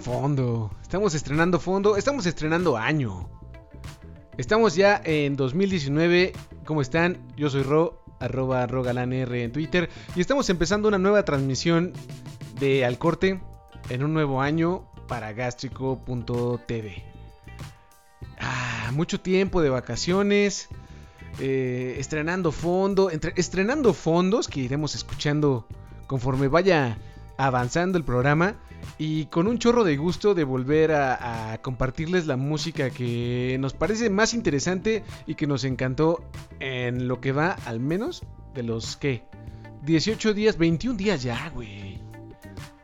fondo. Estamos estrenando fondo. Estamos estrenando año. Estamos ya en 2019. ¿Cómo están? Yo soy Ro, arroba rogalanr en Twitter. Y estamos empezando una nueva transmisión de Al Corte en un nuevo año para gástrico.tv. Ah, mucho tiempo de vacaciones. Eh, estrenando fondo. estrenando fondos que iremos escuchando conforme vaya avanzando el programa y con un chorro de gusto de volver a, compartirles la música que nos parece más interesante y que nos encantó en lo que va al menos de los que 18 días, 21 días ya, güey.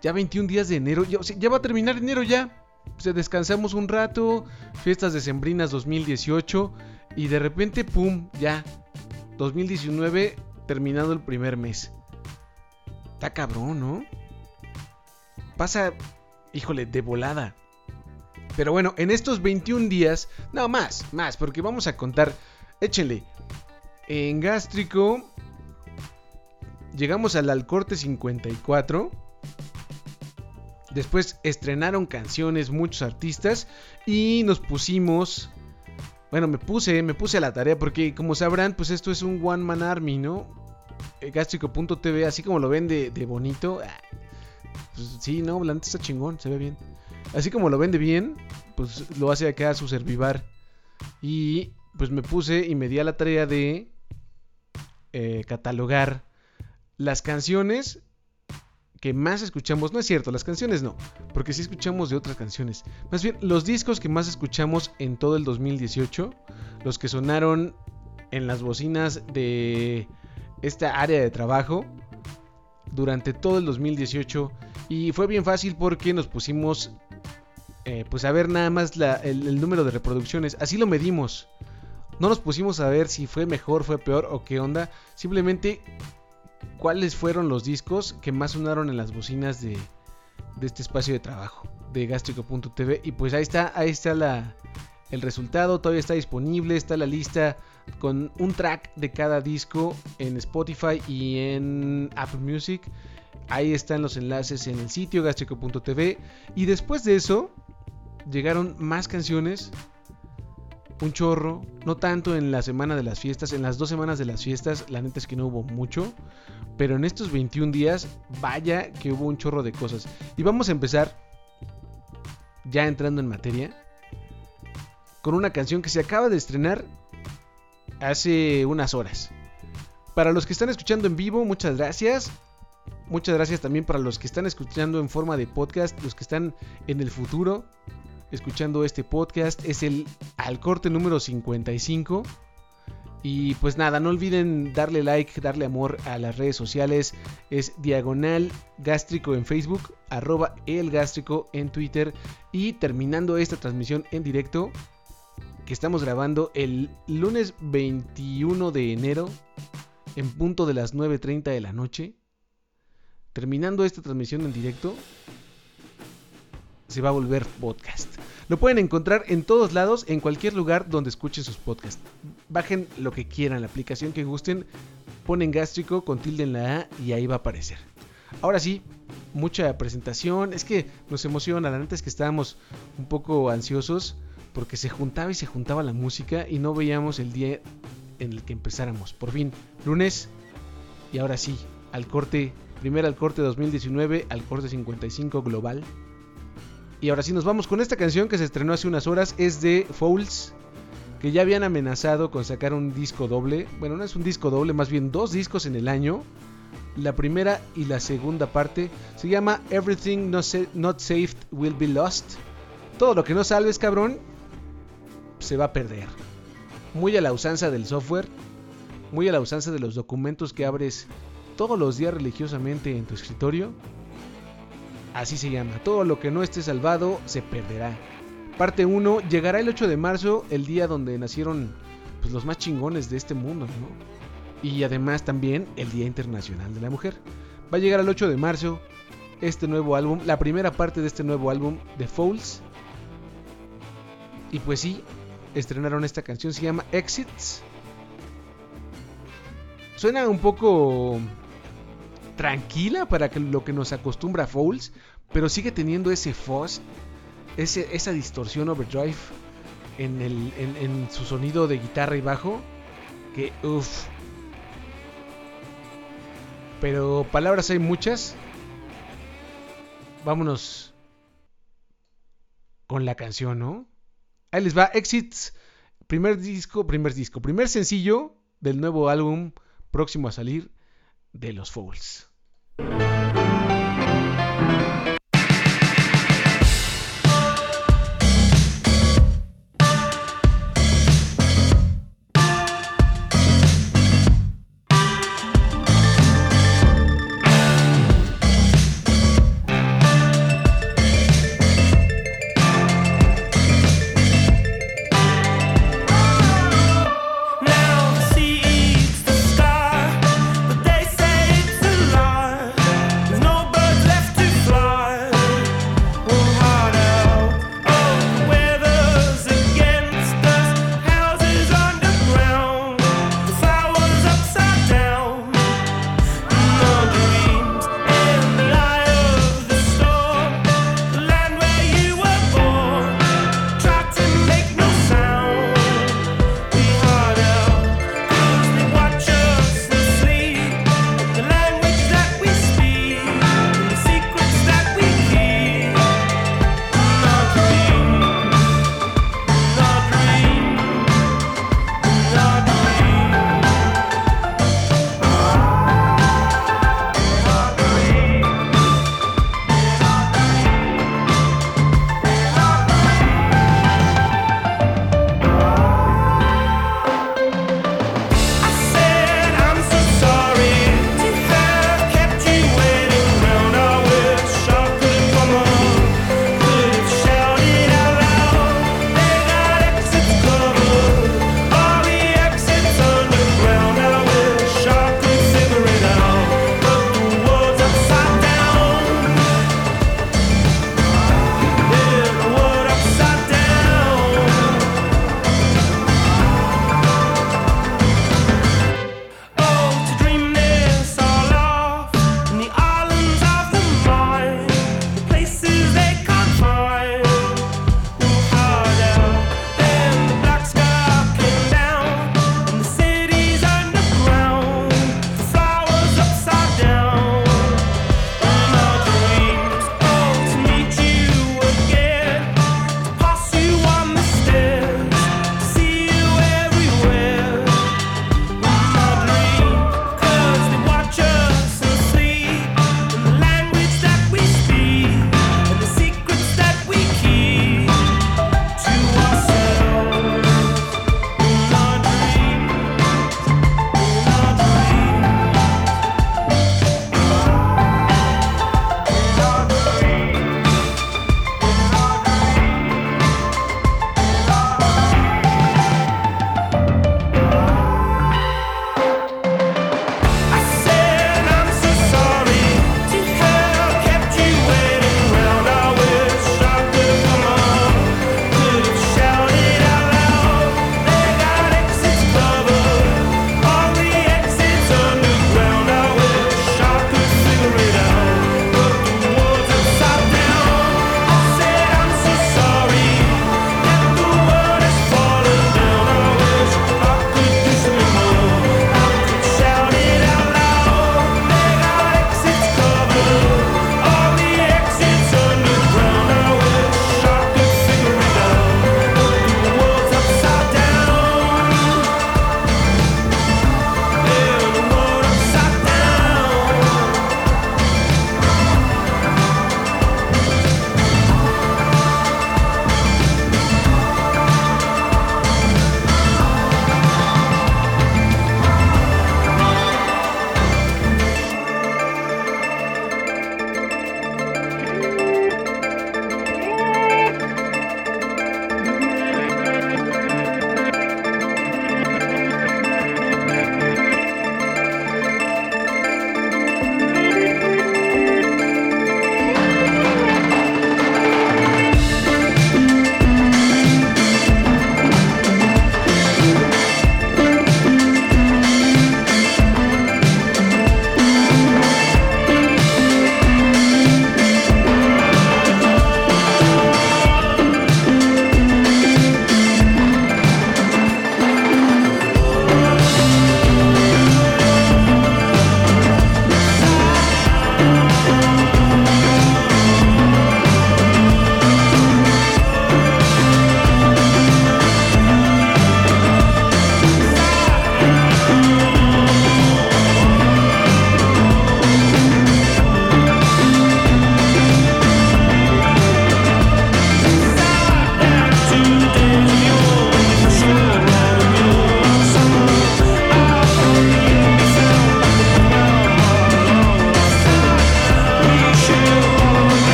Ya 21 días de enero, ya, va a terminar enero ya. Se descansamos un rato, fiestas decembrinas 2018 y de repente, ¡pum! Ya, 2019 terminado el primer mes. Está cabrón, ¿no? Pasa, híjole, de volada. Pero bueno, en estos 21 días, no más, más, porque vamos a contar, échenle. En gástrico, llegamos al Alcorte 54. Después estrenaron canciones muchos artistas y nos pusimos bueno, me puse, me puse a la tarea porque como sabrán, pues esto es un one man army, ¿no? Eh, gástrico.tv, así como lo ven de, bonito. Pues sí, no, la está chingón, se ve bien. Así como lo vende bien, pues lo hace acá su servivar. Y pues me puse y me di a la tarea de eh, catalogar las canciones que más escuchamos. No es cierto, las canciones no, porque sí escuchamos de otras canciones. Más bien, los discos que más escuchamos en todo el 2018, los que sonaron en las bocinas de esta área de trabajo durante todo el 2018 y fue bien fácil porque nos pusimos eh, pues a ver nada más el, número de reproducciones, así lo medimos. No nos pusimos a ver si fue mejor, fue peor o qué onda, simplemente cuáles fueron los discos que más sonaron en las bocinas de, de este espacio de trabajo de gastrico.tv y pues ahí está, ahí está la, el resultado, todavía está disponible, está la lista con un track de cada disco en Spotify y en Apple Music. Ahí están los enlaces en el sitio gastrico.tv. Y después de eso, llegaron más canciones. Un chorro, no tanto en la semana de las fiestas, en las dos semanas de las fiestas, la neta es que no hubo mucho, pero en estos 21 días, vaya que hubo un chorro de cosas. Y vamos a empezar, ya entrando en materia, con una canción que se acaba de estrenar hace unas horas. Para los que están escuchando en vivo, muchas gracias. Muchas gracias también para los que están escuchando en forma de podcast, los que están en el futuro escuchando este podcast. Es el al corte número 55. Y pues nada, no olviden darle like, darle amor a las redes sociales. Es diagonal gástrico en Facebook, arroba el gástrico en Twitter. Y terminando esta transmisión en directo, que estamos grabando el lunes 21 de enero en punto de las 9.30 de la noche. Terminando esta transmisión en directo, se va a volver podcast. Lo pueden encontrar en todos lados, en cualquier lugar donde escuchen sus podcasts. Bajen lo que quieran, la aplicación que gusten, ponen gástrico con tilde en la A y ahí va a aparecer. Ahora sí, mucha presentación. Es que nos emociona, la es que estábamos un poco ansiosos porque se juntaba y se juntaba la música y no veíamos el día en el que empezáramos. Por fin, lunes y ahora sí, al corte, primero al corte 2019, al corte 55 global. Y ahora sí nos vamos con esta canción que se estrenó hace unas horas, es de Fouls, que ya habían amenazado con sacar un disco doble. Bueno, no es un disco doble, más bien dos discos en el año. La primera y la segunda parte se llama Everything Not, Saved Will Be Lost. Todo lo que no salves, cabrón, se va a perder. Muy a la usanza del software, muy a la usanza de los documentos que abres todos los días religiosamente en tu escritorio. Así se llama, todo lo que no esté salvado se perderá. Parte 1 llegará el 8 de marzo, el día donde nacieron pues, los más chingones de este mundo, Y además también el Día Internacional de la Mujer. Va a llegar el 8 de marzo este nuevo álbum, la primera parte de este nuevo álbum de Fouls. Y pues sí, estrenaron esta canción, se llama Exits. Suena un poco tranquila para lo que nos acostumbra Fouls, pero sigue teniendo ese fuzz, ese, esa distorsión overdrive en, el, en su sonido de guitarra y bajo, que uff. Pero palabras hay muchas. Vámonos con la canción, ¿no? Ahí les va, Exits, primer disco, primer disco, primer sencillo del nuevo álbum próximo a salir de los Fouls.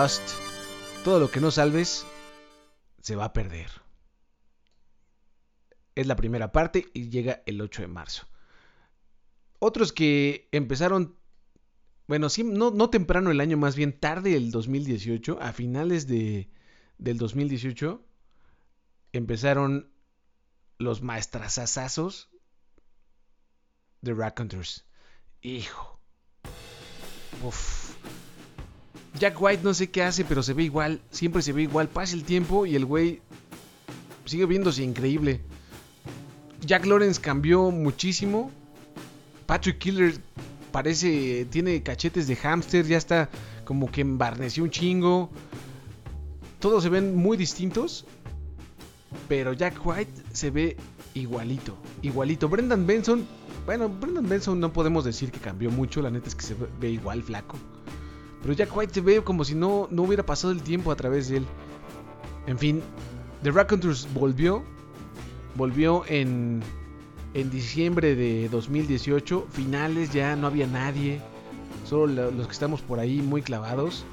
Lost. Todo lo que no salves se va a perder. Es la primera parte y llega el 8 de marzo. Otros que empezaron, bueno, sí, no, no temprano el año, más bien tarde el 2018, a finales de, del 2018, empezaron los maestrazazazos de Raconteurs. Hijo. Uf. Jack White no sé qué hace, pero se ve igual. Siempre se ve igual. Pasa el tiempo y el güey sigue viéndose increíble. Jack Lawrence cambió muchísimo. Patrick Killer parece. Tiene cachetes de hámster. Ya está como que embarneció un chingo. Todos se ven muy distintos. Pero Jack White se ve igualito. Igualito. Brendan Benson. Bueno, Brendan Benson no podemos decir que cambió mucho. La neta es que se ve igual, flaco. Pero Jack White se ve como si no, no hubiera pasado el tiempo a través de él. En fin, The Raconteurs volvió. Volvió en, en diciembre de 2018. Finales ya no había nadie. Solo los que estamos por ahí muy clavados.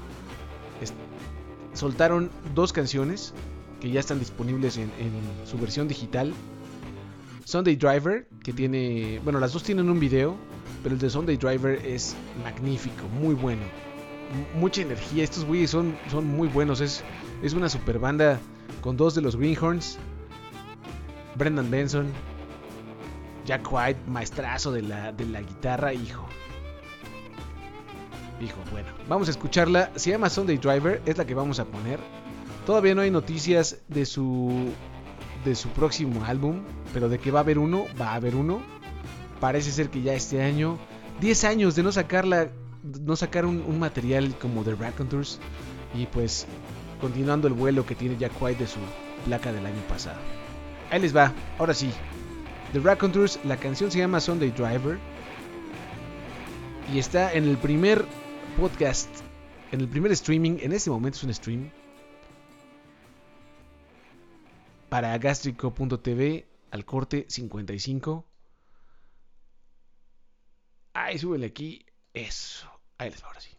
soltaron dos canciones que ya están disponibles en, en su versión digital. Sunday Driver, que tiene... Bueno, las dos tienen un video. Pero el de Sunday Driver es magnífico, muy bueno mucha energía. Estos güeyes son, son muy buenos. Es, es una super banda con dos de los Greenhorns. Brendan Benson. Jack White, maestrazo de la, de la guitarra, hijo. Hijo, bueno. Vamos a escucharla. Se llama Sunday Driver. Es la que vamos a poner. Todavía no hay noticias de su de su próximo álbum, pero de que va a haber uno, va a haber uno. Parece ser que ya este año, 10 años de no sacarla no sacar un, material como The Raconteurs y pues continuando el vuelo que tiene Jack White de su placa del año pasado. Ahí les va, ahora sí. The Raconteurs, la canción se llama Sunday Driver y está en el primer podcast, en el primer streaming, en este momento es un stream para gastrico.tv al corte 55. Ay, súbele aquí. Eso. Ahí les va ahora sí.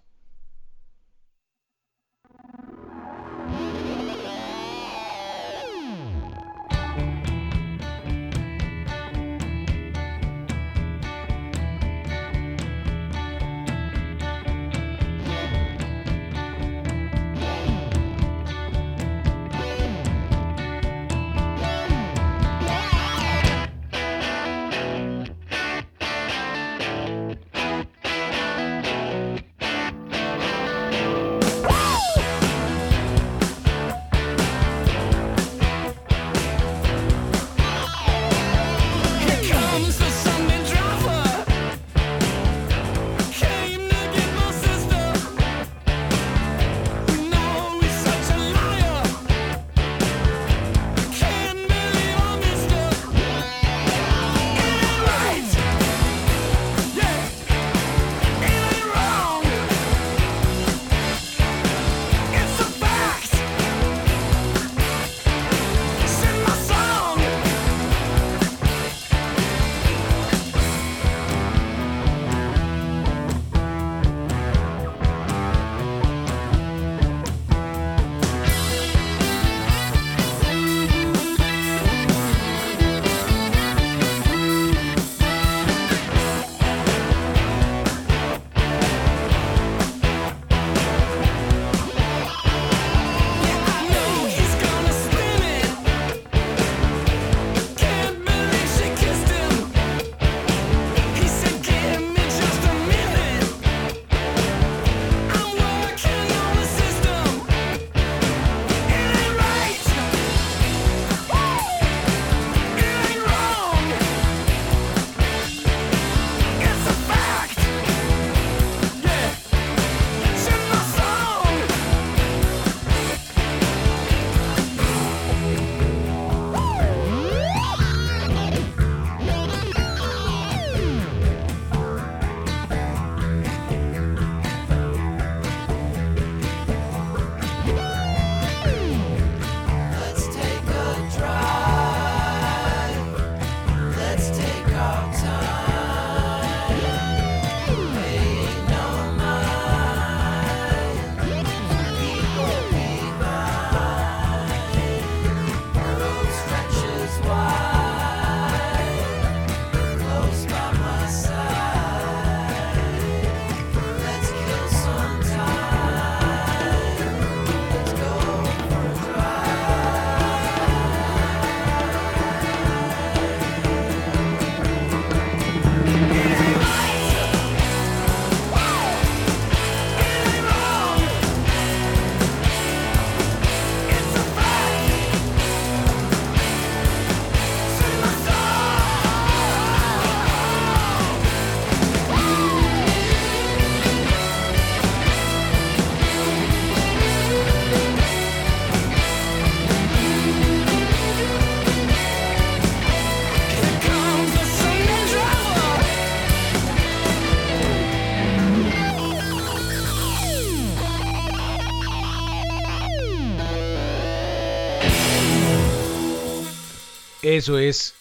Eso es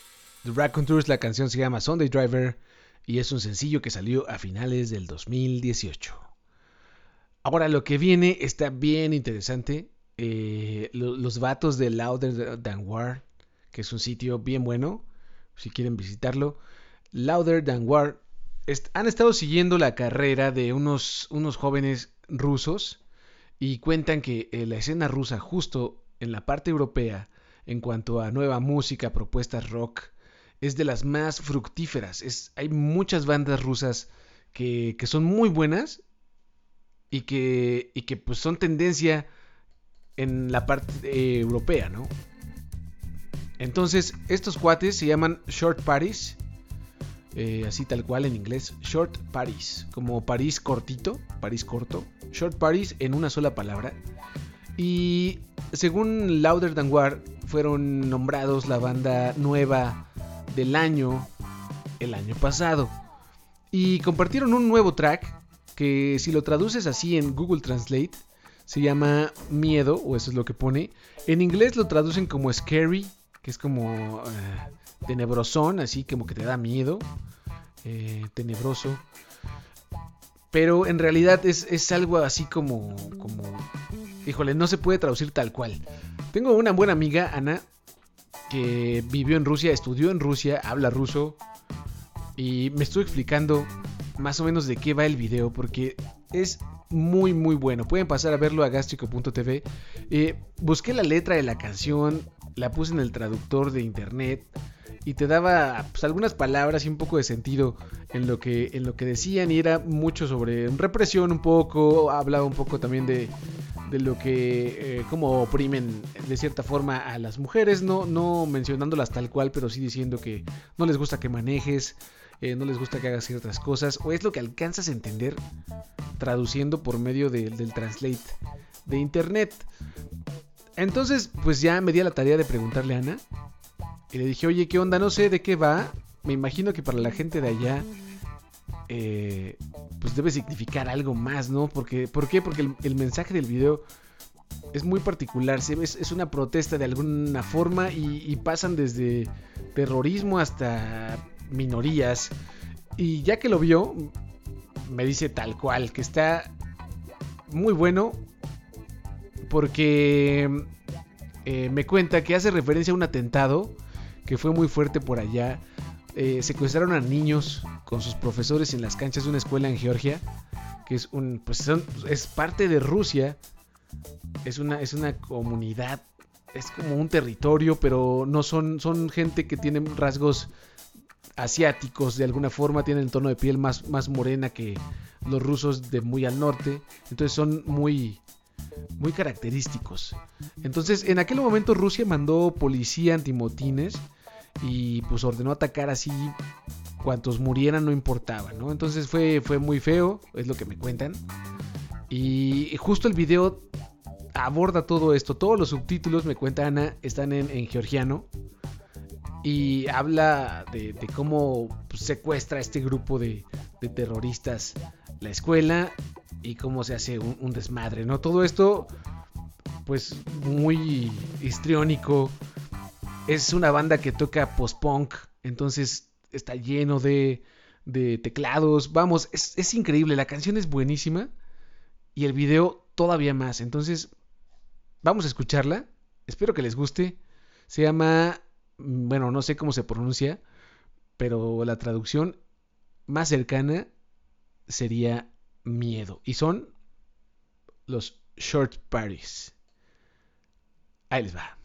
The Tours, la canción se llama Sunday Driver y es un sencillo que salió a finales del 2018. Ahora lo que viene está bien interesante. Eh, los vatos de Louder Than War, que es un sitio bien bueno, si quieren visitarlo. Louder Than War han estado siguiendo la carrera de unos, unos jóvenes rusos y cuentan que eh, la escena rusa justo en la parte europea en cuanto a nueva música, propuestas rock, es de las más fructíferas. Es, hay muchas bandas rusas que, son muy buenas y que, y que pues son tendencia en la parte eh, europea, ¿no? Entonces, estos cuates se llaman Short Paris, eh, así tal cual en inglés, Short Paris, como París cortito, París corto, Short Paris en una sola palabra. Y según Louder Than War, fueron nombrados la banda nueva del año el año pasado. Y compartieron un nuevo track que si lo traduces así en Google Translate se llama Miedo, o eso es lo que pone. En inglés lo traducen como Scary, que es como uh, tenebrosón, así como que te da miedo, eh, tenebroso. Pero en realidad es, es algo así como, como híjole, no se puede traducir tal cual. Tengo una buena amiga, Ana, que vivió en Rusia, estudió en Rusia, habla ruso y me estuvo explicando más o menos de qué va el video porque es muy muy bueno. Pueden pasar a verlo a gastrico.tv. Eh, busqué la letra de la canción, la puse en el traductor de internet y te daba pues, algunas palabras y un poco de sentido en lo que en lo que decían y era mucho sobre represión un poco, hablaba un poco también de de lo que, eh, como oprimen de cierta forma a las mujeres, no, no mencionándolas tal cual, pero sí diciendo que no les gusta que manejes, eh, no les gusta que hagas ciertas cosas, o es lo que alcanzas a entender traduciendo por medio del translate de internet. Entonces, pues ya me di a la tarea de preguntarle a Ana. Y le dije, oye, ¿qué onda? No sé de qué va. Me imagino que para la gente de allá eh, pues debe significar algo más, ¿no? Porque, ¿Por qué? Porque el, mensaje del video es muy particular, es, es una protesta de alguna forma y, pasan desde terrorismo hasta minorías. Y ya que lo vio, me dice tal cual, que está muy bueno porque eh, me cuenta que hace referencia a un atentado que fue muy fuerte por allá eh, secuestraron a niños con sus profesores en las canchas de una escuela en Georgia, que es un, pues es parte de Rusia, es una, es una comunidad, es como un territorio, pero no son, son gente que tiene rasgos asiáticos de alguna forma, tienen el tono de piel más, más morena que los rusos de muy al norte, entonces son muy, muy característicos. Entonces, en aquel momento Rusia mandó policía antimotines y pues ordenó atacar así cuantos murieran no importaba, ¿no? Entonces fue, fue muy feo, es lo que me cuentan. Y justo el video aborda todo esto, todos los subtítulos, me cuenta Ana, están en, georgiano. Y habla de, cómo pues, secuestra a este grupo de, terroristas la escuela y cómo se hace un, un desmadre, ¿no? Todo esto, pues muy histriónico, es una banda que toca post-punk, entonces está lleno de, teclados. Vamos, es, es increíble. La canción es buenísima. Y el video todavía más. Entonces, vamos a escucharla. Espero que les guste. Se llama, bueno, no sé cómo se pronuncia, pero la traducción más cercana sería miedo. Y son los short parties. Ahí les va.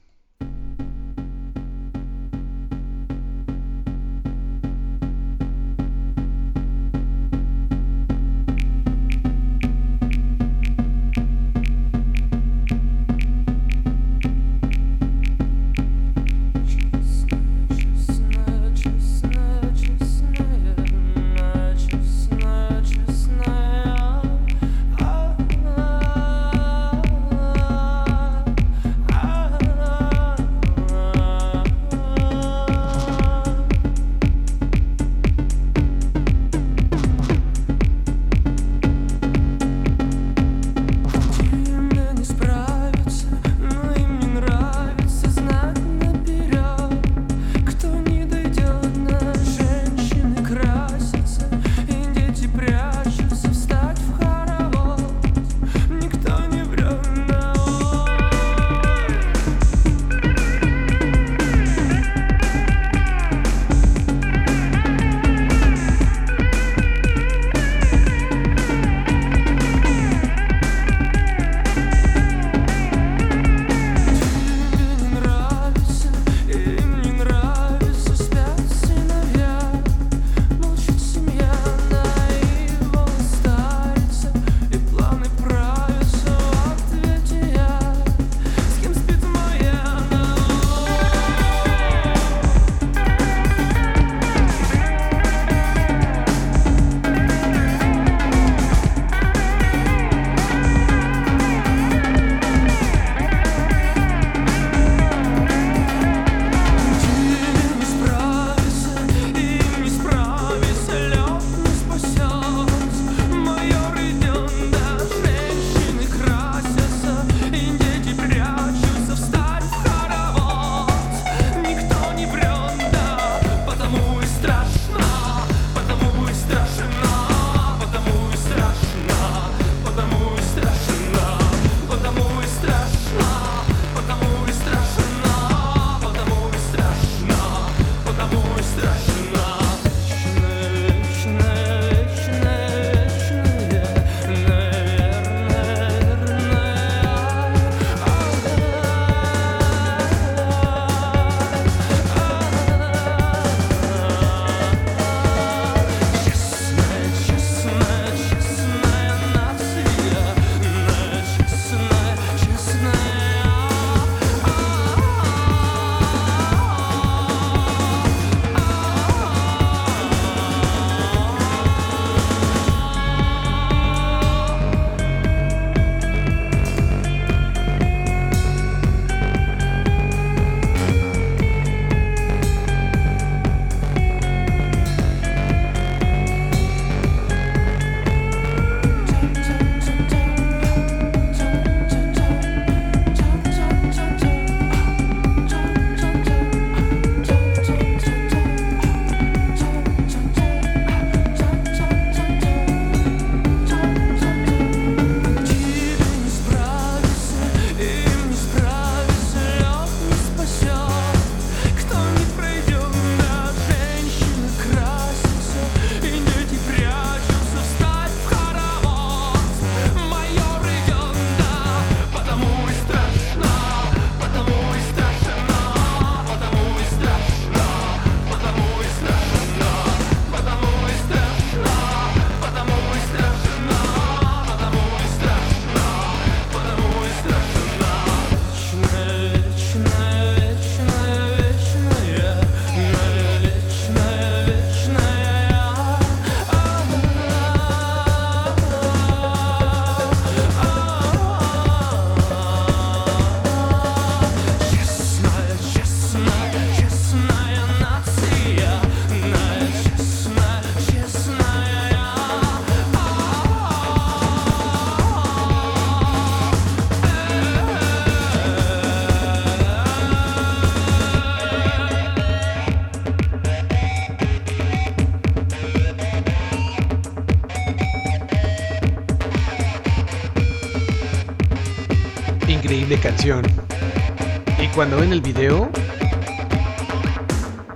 Y cuando ven el video,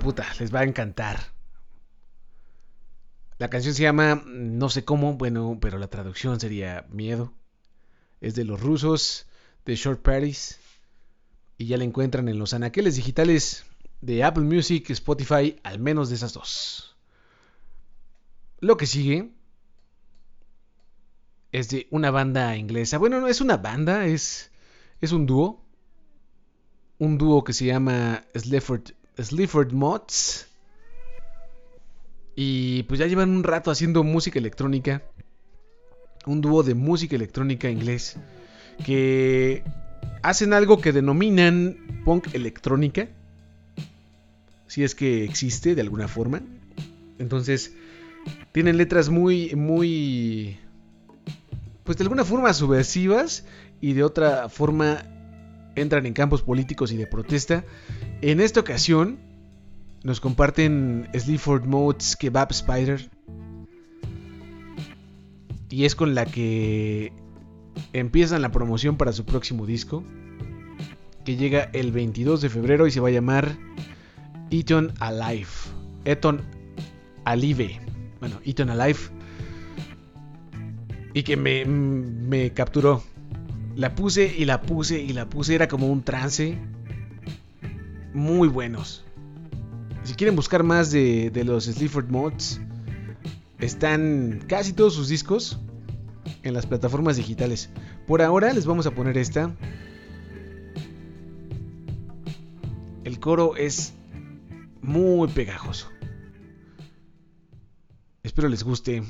puta, les va a encantar. La canción se llama No sé cómo, bueno, pero la traducción sería Miedo. Es de los rusos, de Short Paris. Y ya la encuentran en los anaqueles digitales de Apple Music, Spotify, al menos de esas dos. Lo que sigue es de una banda inglesa. Bueno, no es una banda, es, es un dúo. Un dúo que se llama Sleaford, Sleaford Mods. Y pues ya llevan un rato haciendo música electrónica. Un dúo de música electrónica inglés. Que hacen algo que denominan punk electrónica. Si es que existe de alguna forma. Entonces, tienen letras muy, muy pues de alguna forma subversivas y de otra forma entran en campos políticos y de protesta. En esta ocasión nos comparten Sleaford Modes Kebab Spider. Y es con la que empiezan la promoción para su próximo disco. Que llega el 22 de febrero y se va a llamar Eton Alive. Eton Alive. Bueno, Eton Alive y que me, me capturó. La puse y la puse y la puse. Era como un trance. Muy buenos. Si quieren buscar más de, de los Sleaford Mods, están casi todos sus discos en las plataformas digitales. Por ahora les vamos a poner esta. El coro es muy pegajoso. Espero les guste.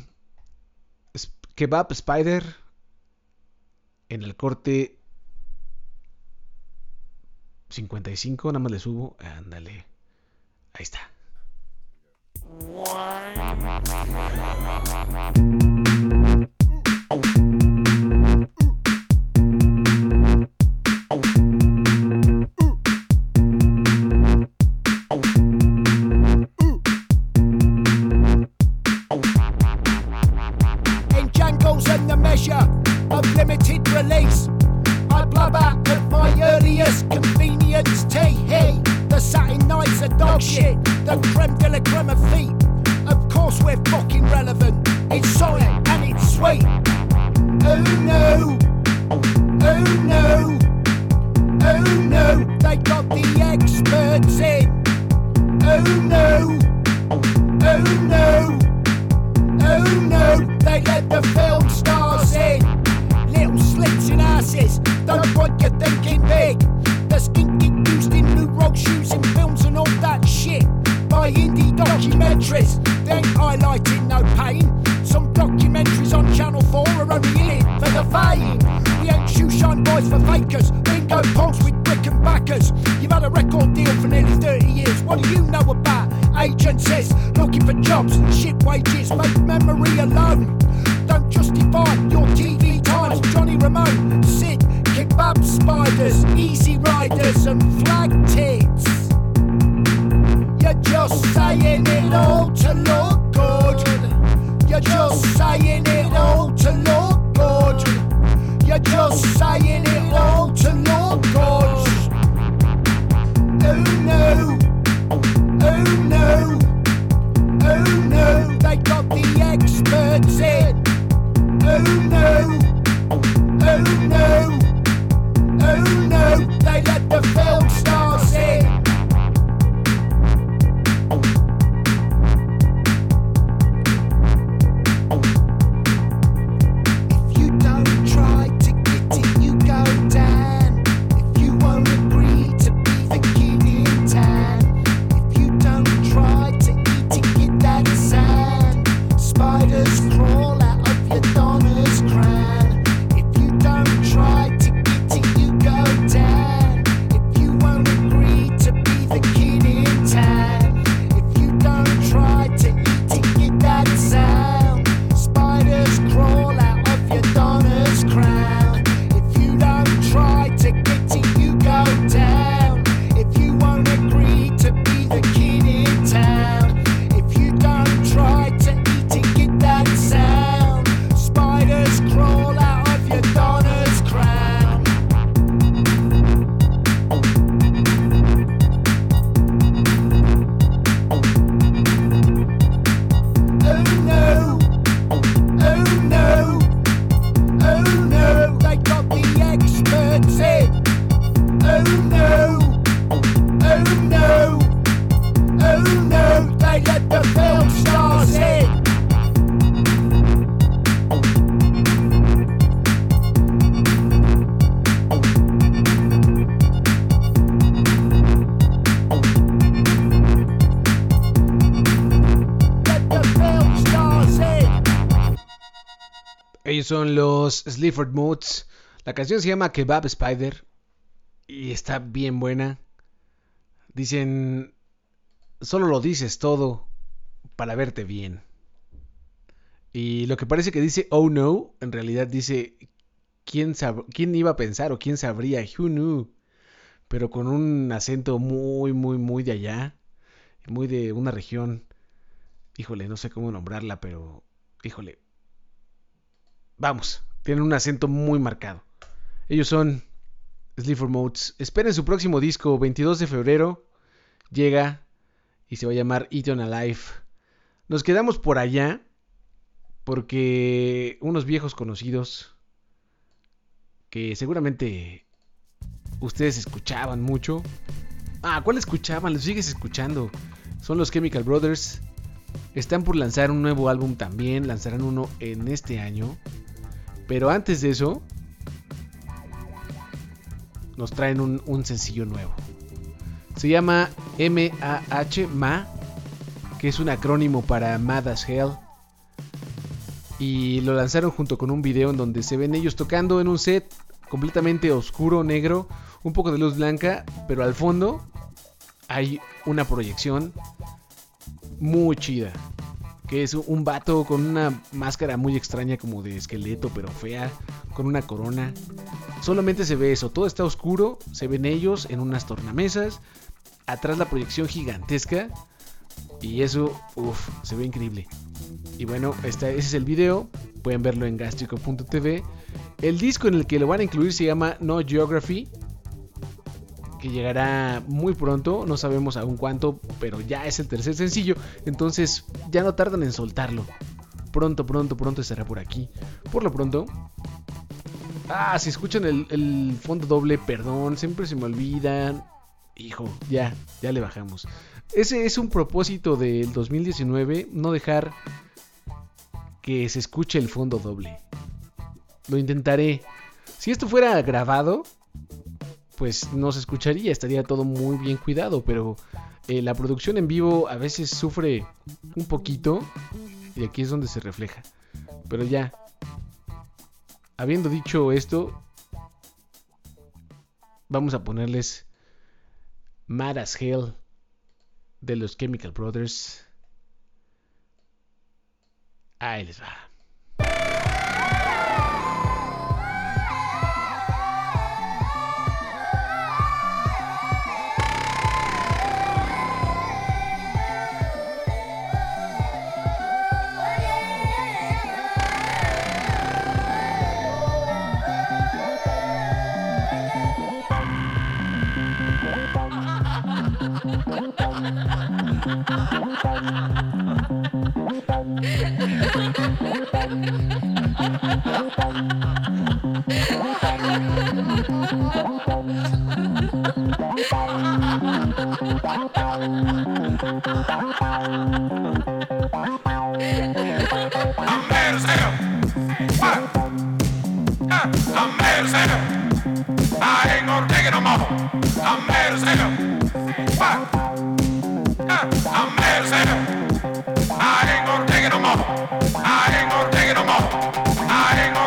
Kebab Spider en el corte 55, nada más le subo. Ándale. Ahí está. Convenience tea, hey. The satin nights are dog oh, shit. The creme de la creme of feet. Of course we're fucking relevant. It's oh, solid and it's sweet. Oh no. Oh no. Oh no. They got the experts in. Oh no. Oh no. Oh no. They let the film stars in. Little slits and asses. Don't want you thinking big just getting used in new road shoes in films and all that shit. By indie documentaries, then highlighting no pain. Some documentaries on Channel 4 are only in it for the fame. We ain't shoe shine boys for fakers, bingo poles with brick and backers. You've had a record deal for nearly 30 years, what do you know about? Agencies looking for jobs, shit wages, make memory alone. Don't justify your TV times, Johnny Ramone, Sid, fab spiders, easy riders, and flag tits. You're just saying it all to look good. You're just saying it all to look good. You're just saying it all to look good. Oh no, oh no, oh no, they got the experts in. Oh no, oh no. Oh no, they let the film start. Son los Sleaford Moods. La canción se llama Kebab Spider y está bien buena. Dicen, solo lo dices todo para verte bien. Y lo que parece que dice oh no, en realidad dice quién, quién iba a pensar o quién sabría, who knew. Pero con un acento muy, muy, muy de allá. Muy de una región. Híjole, no sé cómo nombrarla, pero... Híjole, Vamos, tienen un acento muy marcado. Ellos son Sleeper Modes. Esperen su próximo disco, 22 de febrero. Llega y se va a llamar Eaton Alive. Nos quedamos por allá porque unos viejos conocidos que seguramente ustedes escuchaban mucho. Ah, ¿cuál escuchaban? Los sigues escuchando. Son los Chemical Brothers. Están por lanzar un nuevo álbum también. Lanzarán uno en este año. Pero antes de eso, nos traen un, sencillo nuevo. Se llama MAH, MA, que es un acrónimo para Mad as Hell. Y lo lanzaron junto con un video en donde se ven ellos tocando en un set completamente oscuro, negro, un poco de luz blanca, pero al fondo hay una proyección muy chida que es un vato con una máscara muy extraña como de esqueleto, pero fea, con una corona. Solamente se ve eso, todo está oscuro, se ven ellos en unas tornamesas, atrás la proyección gigantesca y eso, uff, se ve increíble. Y bueno, este, ese es el video, pueden verlo en gastrico.tv. El disco en el que lo van a incluir se llama No Geography que llegará muy pronto, no sabemos aún cuánto, pero ya es el tercer sencillo, entonces ya no tardan en soltarlo. Pronto, pronto, pronto estará por aquí. Por lo pronto... Ah, si escuchan el, fondo doble, perdón, siempre se me olvidan. Hijo, ya, ya le bajamos. Ese es un propósito del 2019, no dejar que se escuche el fondo doble. Lo intentaré. Si esto fuera grabado, pues no se escucharía, estaría todo muy bien cuidado, pero eh, la producción en vivo a veces sufre un poquito y aquí es donde se refleja. Pero ya, habiendo dicho esto, vamos a ponerles Mad as Hell de los Chemical Brothers. Ahí les va. I'm mad as hell. I ain't gonna take it no more. I'm mad as hell. I'm mad as. I ain't gonna take it no more. I ain't gonna take it no more. I ain't gonna.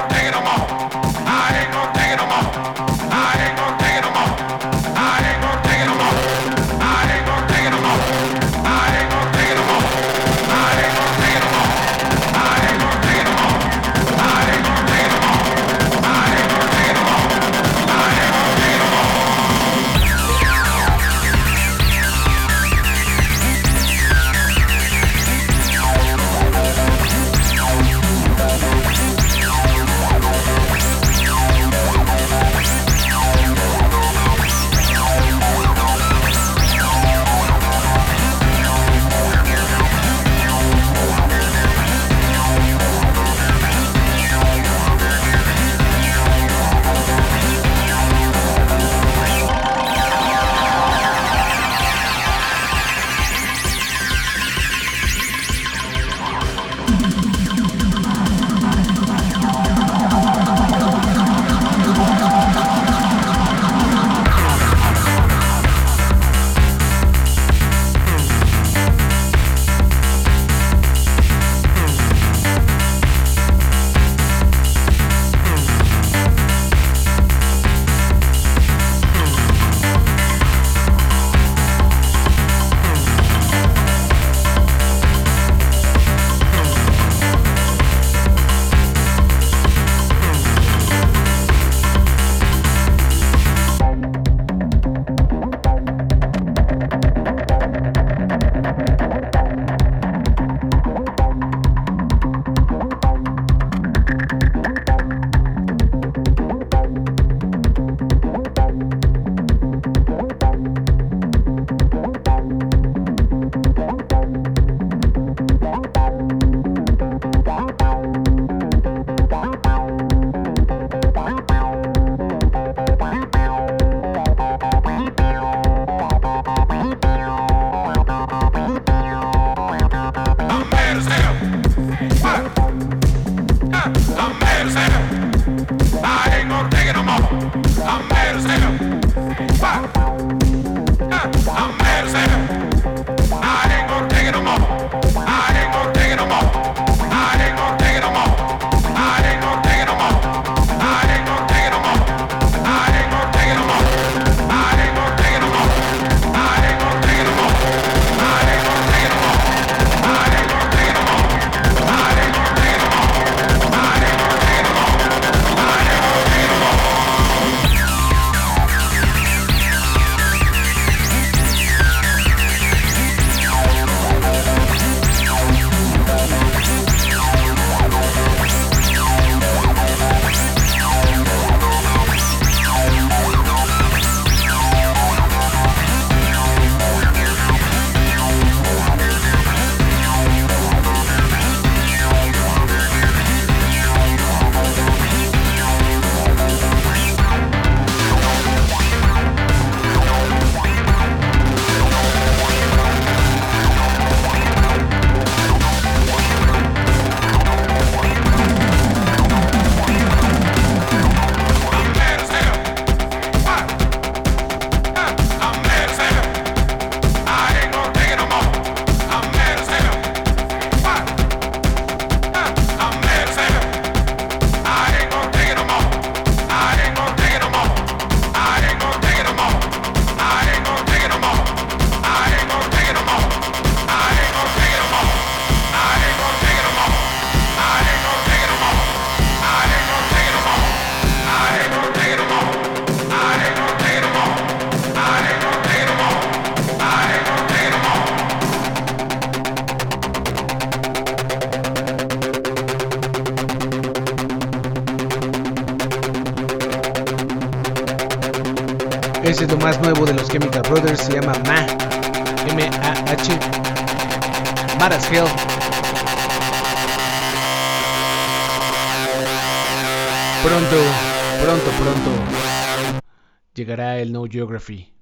Geography,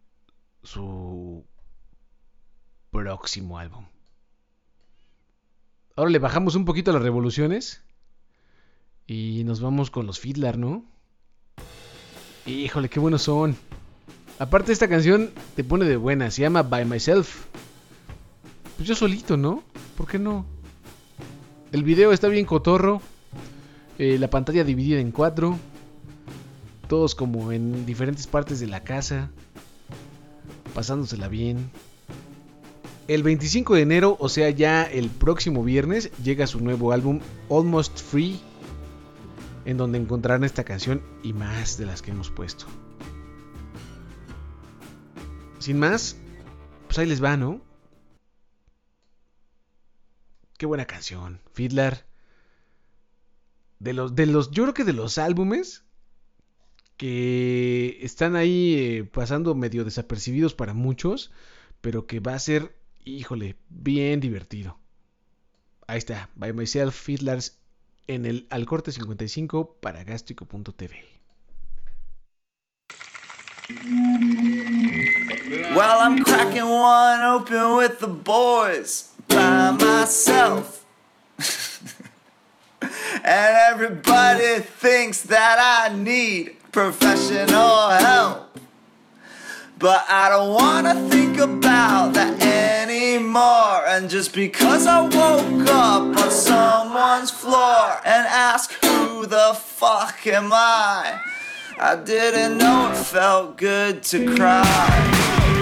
su próximo álbum. Ahora le bajamos un poquito a las revoluciones y nos vamos con los Fiddler, ¿no? Híjole, qué buenos son. Aparte esta canción te pone de buena, se llama By Myself. Pues yo solito, ¿no? ¿Por qué no? El video está bien cotorro. Eh, la pantalla dividida en cuatro. Todos como en diferentes partes de la casa. Pasándosela bien. El 25 de enero, o sea ya el próximo viernes, llega su nuevo álbum Almost Free. En donde encontrarán esta canción y más de las que hemos puesto. Sin más, pues ahí les va, ¿no? Qué buena canción. Fiddler de los, de los, yo creo que de los álbumes que están ahí eh, pasando medio desapercibidos para muchos, pero que va a ser, híjole, bien divertido. Ahí está, By Myself Fiddlers en el Al Corte 55 para Gástrico.tv. Well, I'm cracking one open with the boys by myself. and everybody thinks that I need professional help. But I don't wanna think about that anymore. And just because I woke up on someone's floor and asked, Who the fuck am I? I didn't know it felt good to cry.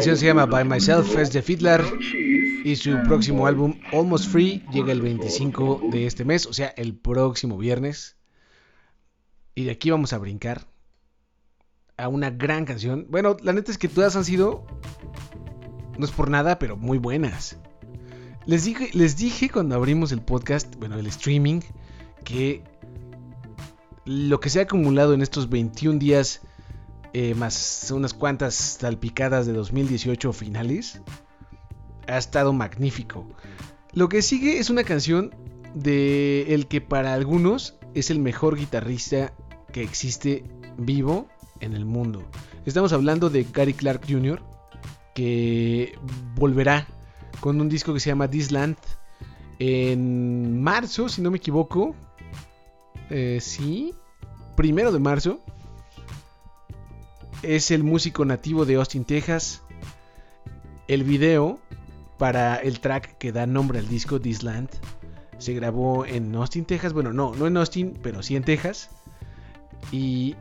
Canción se llama By Myself, es de Fiddler. Y su próximo álbum, Almost Free, llega el 25 de este mes, o sea, el próximo viernes. Y de aquí vamos a brincar a una gran canción. Bueno, la neta es que todas han sido, no es por nada, pero muy buenas. Les dije, les dije cuando abrimos el podcast, bueno, el streaming, que lo que se ha acumulado en estos 21 días, eh, más unas cuantas salpicadas de 2018 finales, ha estado magnífico. Lo que sigue es una canción de el que para algunos es el mejor guitarrista que existe vivo en el mundo. Estamos hablando de Gary Clark Jr., que volverá con un disco que se llama This Land en marzo, si no me equivoco. Eh, sí, primero de marzo. Es el músico nativo de Austin, Texas. El video para el track que da nombre al disco This Land se grabó en Austin, Texas. Bueno, no, no en Austin, pero sí en Texas. Y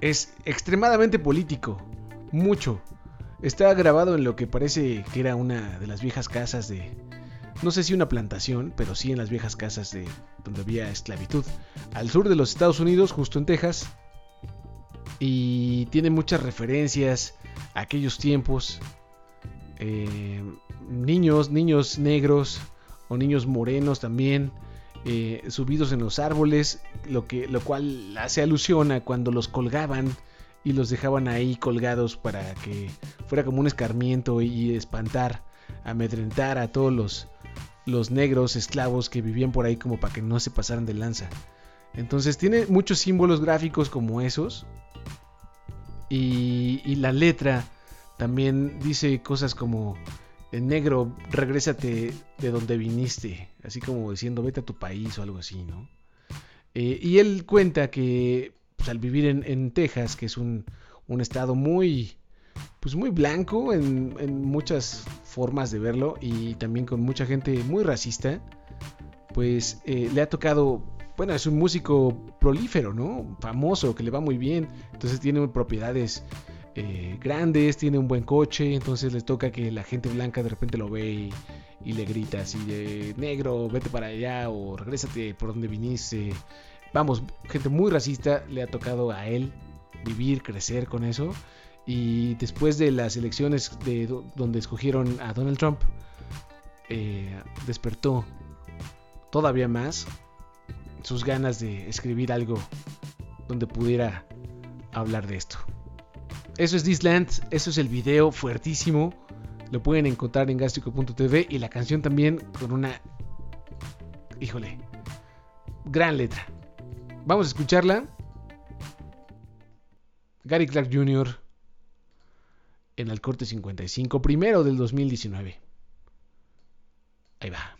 es extremadamente político. Mucho. Está grabado en lo que parece que era una de las viejas casas de... No sé si una plantación, pero sí en las viejas casas de donde había esclavitud. Al sur de los Estados Unidos, justo en Texas. Y tiene muchas referencias a aquellos tiempos. Eh, niños, niños negros o niños morenos también. Eh, subidos en los árboles, lo, que, lo cual hace alusión a cuando los colgaban y los dejaban ahí colgados para que fuera como un escarmiento y espantar, amedrentar a todos los, los negros esclavos que vivían por ahí como para que no se pasaran de lanza. Entonces tiene muchos símbolos gráficos como esos. Y, y la letra también dice cosas como en negro, regrésate de donde viniste, así como diciendo vete a tu país o algo así, ¿no? Eh, y él cuenta que pues, al vivir en, Texas, que es un, un, estado muy, pues muy blanco en, en, muchas formas de verlo y también con mucha gente muy racista, pues eh, le ha tocado, bueno, es un músico prolífero, ¿no? Famoso, que le va muy bien, entonces tiene propiedades eh, grandes, tiene un buen coche, entonces les toca que la gente blanca de repente lo ve y, le grita así negro, vete para allá o regrésate por donde viniste. Vamos, gente muy racista le ha tocado a él vivir, crecer con eso. Y después de las elecciones de donde escogieron a Donald Trump, eh, despertó todavía más sus ganas de escribir algo donde pudiera hablar de esto. Eso es Disland, eso es el video fuertísimo. Lo pueden encontrar en gastrico.tv y la canción también con una... Híjole, gran letra. Vamos a escucharla. Gary Clark Jr. en el corte 55, primero del 2019. Ahí va.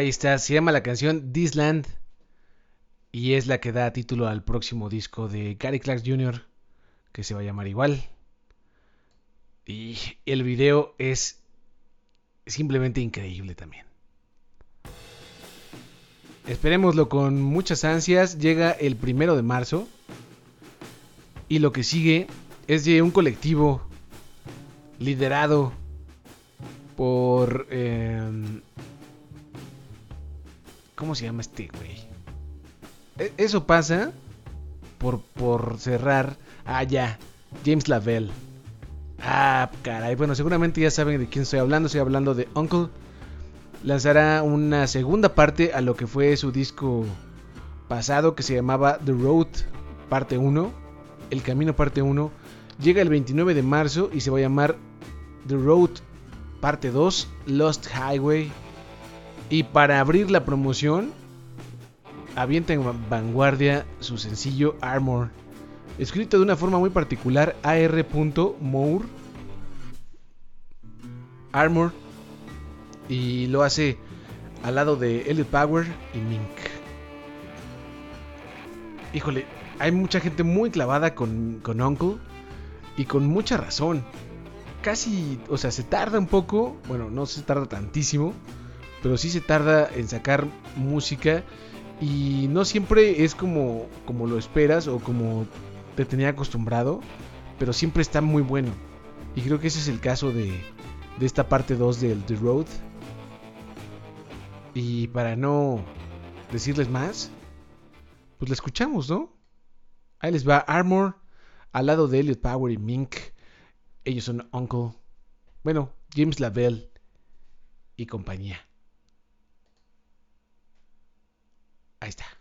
Ahí está, se llama la canción This Land y es la que da título al próximo disco de Gary Clark Jr. que se va a llamar igual. Y el video es simplemente increíble también. Esperémoslo con muchas ansias. Llega el primero de marzo. Y lo que sigue es de un colectivo liderado por em, ¿Cómo se llama este güey? E, eso pasa por, por cerrar. Ah, ya. James Lavelle. Ah, caray. Bueno, seguramente ya saben de quién estoy hablando. Estoy hablando de Uncle. Lanzará una segunda parte a lo que fue su disco pasado que se llamaba The Road Parte 1. El Camino Parte 1. Llega el 29 de marzo y se va a llamar The Road Parte 2. Lost Highway y para abrir la promoción, avienta en vanguardia su sencillo Armor, escrito de una forma muy particular ar.moore Armor y lo hace al lado de Elliot Power y Mink. Híjole, hay mucha gente muy clavada con, con Uncle y con mucha razón. Casi, o sea, se tarda un poco, bueno, no se tarda tantísimo pero sí se tarda en sacar música y no siempre es como, como lo esperas o como te tenía acostumbrado, pero siempre está muy bueno. Y creo que ese es el caso de, de esta parte 2 del The Road. Y para no decirles más, pues la escuchamos, ¿no? Ahí les va Armor al lado de Elliot Power y Mink. Ellos son Uncle. Bueno, James Lavelle y compañía. Ahí está.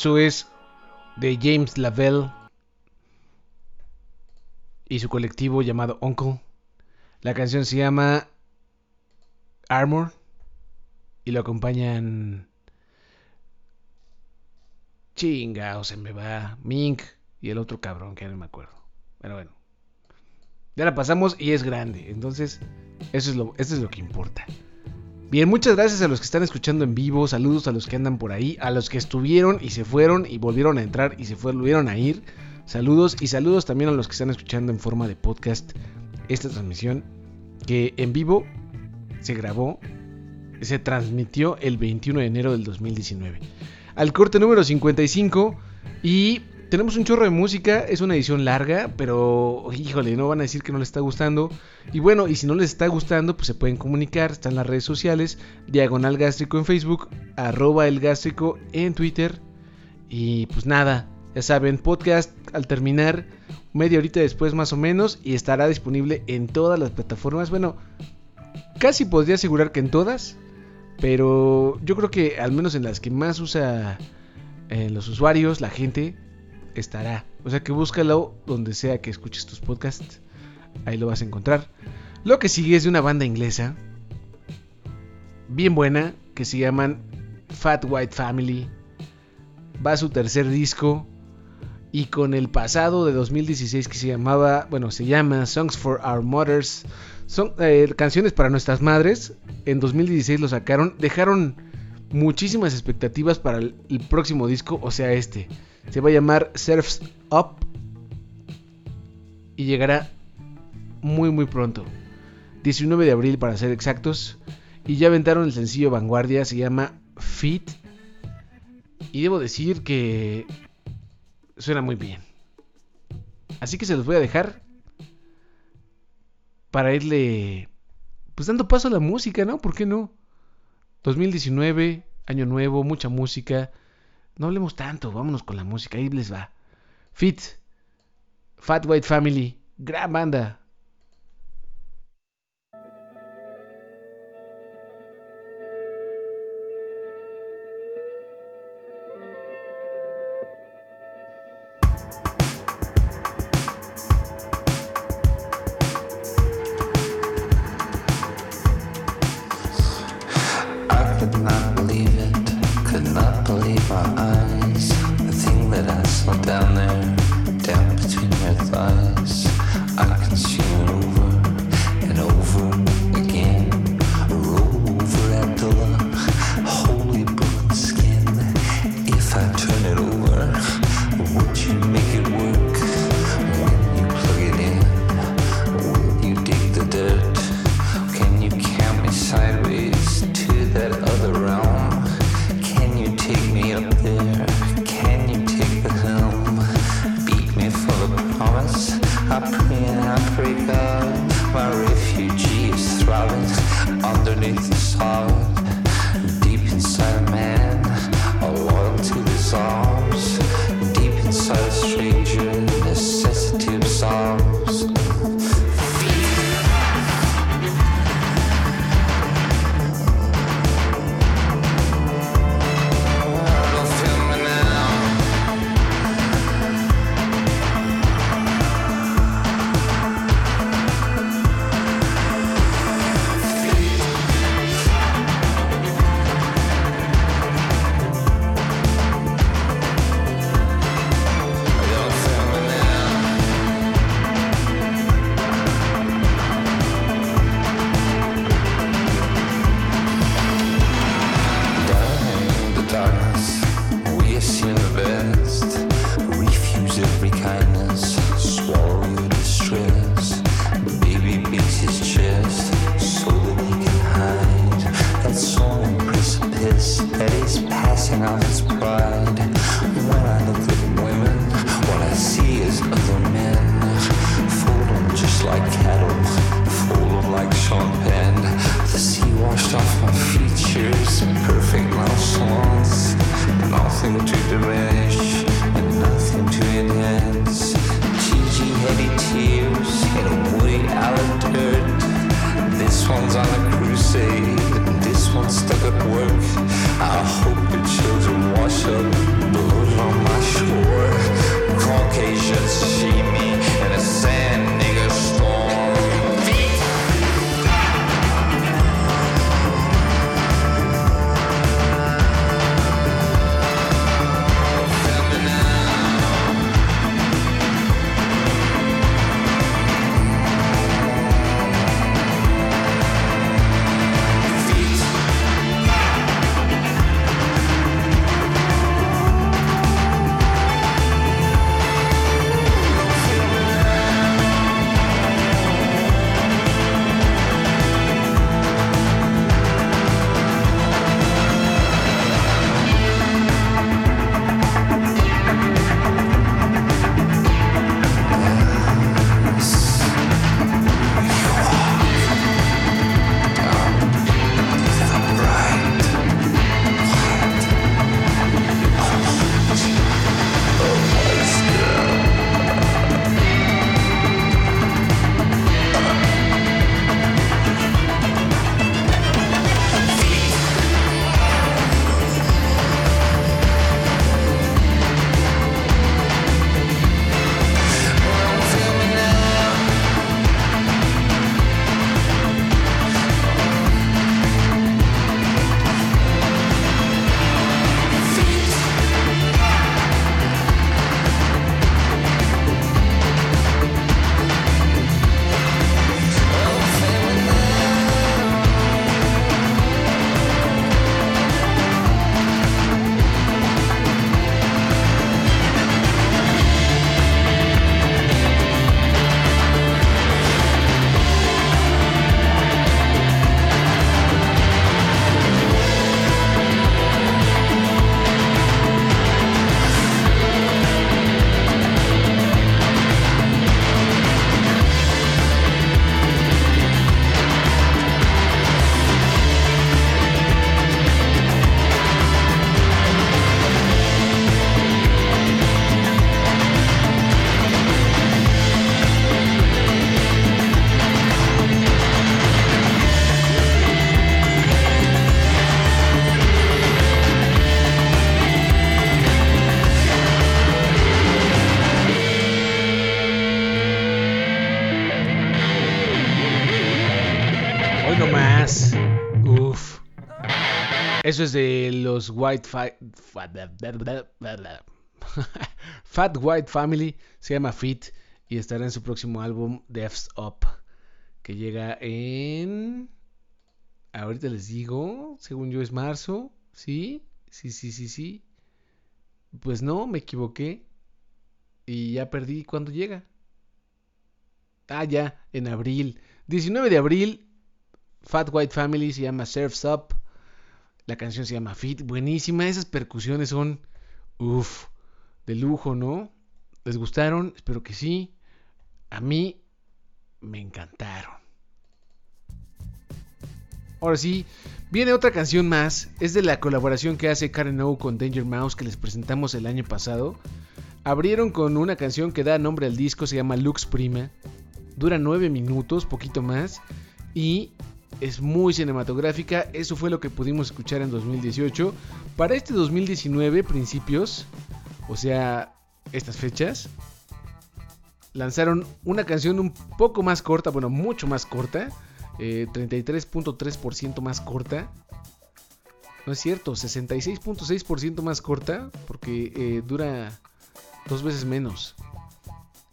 Eso es de James Lavelle y su colectivo llamado Uncle. La canción se llama Armor y lo acompañan Chinga, o se me va Mink y el otro cabrón que no me acuerdo. Pero bueno. Ya la pasamos y es grande. Entonces, eso es lo, eso es lo que importa. Bien, muchas gracias a los que están escuchando en vivo. Saludos a los que andan por ahí. A los que estuvieron y se fueron y volvieron a entrar y se volvieron a ir. Saludos y saludos también a los que están escuchando en forma de podcast esta transmisión que en vivo se grabó, se transmitió el 21 de enero del 2019. Al corte número 55 y tenemos un chorro de música, es una edición larga, pero híjole, no van a decir que no les está gustando. Y bueno, y si no les está gustando, pues se pueden comunicar, están las redes sociales, Diagonal Gástrico en Facebook, arroba el gástrico en Twitter. Y pues nada, ya saben, podcast al terminar, media horita después más o menos, y estará disponible en todas las plataformas. Bueno, casi podría asegurar que en todas, pero yo creo que al menos en las que más usa eh, los usuarios, la gente, estará. O sea que búscalo donde sea que escuches tus podcasts. Ahí lo vas a encontrar. Lo que sigue es de una banda inglesa. Bien buena. Que se llaman Fat White Family. Va a su tercer disco. Y con el pasado de 2016 que se llamaba, bueno, se llama Songs for Our Mothers. Son eh, canciones para nuestras madres. En 2016 lo sacaron. Dejaron muchísimas expectativas para el próximo disco, o sea, este. Se va a llamar Surfs Up y llegará muy muy pronto. 19 de abril para ser exactos. Y ya aventaron el sencillo Vanguardia, se llama Fit. Y debo decir que suena muy bien. Así que se los voy a dejar para irle pues dando paso a la música, ¿no? ¿Por qué no? 2019, año nuevo, mucha música. No hablemos tanto, vámonos con la música, ahí les va. Fit, Fat White Family, gran banda. I hope the children wash up De los White Fat, Fat White Family. Se llama Fit. Y estará en su próximo álbum, Death's Up. Que llega en. Ahorita les digo. Según yo es marzo. ¿Sí? Sí, sí, sí, sí. Pues no, me equivoqué. Y ya perdí cuándo llega. Ah, ya, en abril. 19 de abril, Fat White Family se llama Surf's Up. La canción se llama Fit. Buenísima. Esas percusiones son. Uff. De lujo, ¿no? ¿Les gustaron? Espero que sí. A mí me encantaron. Ahora sí, viene otra canción más. Es de la colaboración que hace Karen O con Danger Mouse que les presentamos el año pasado. Abrieron con una canción que da nombre al disco, se llama Lux Prima. Dura 9 minutos, poquito más. Y es muy cinematográfica. Eso fue lo que pudimos escuchar en 2018. Para este 2019, principios, o sea, estas fechas, lanzaron una canción un poco más corta, bueno, mucho más corta, 33.3% eh, más corta. No es cierto, 66.6% más corta, porque eh, dura dos veces menos,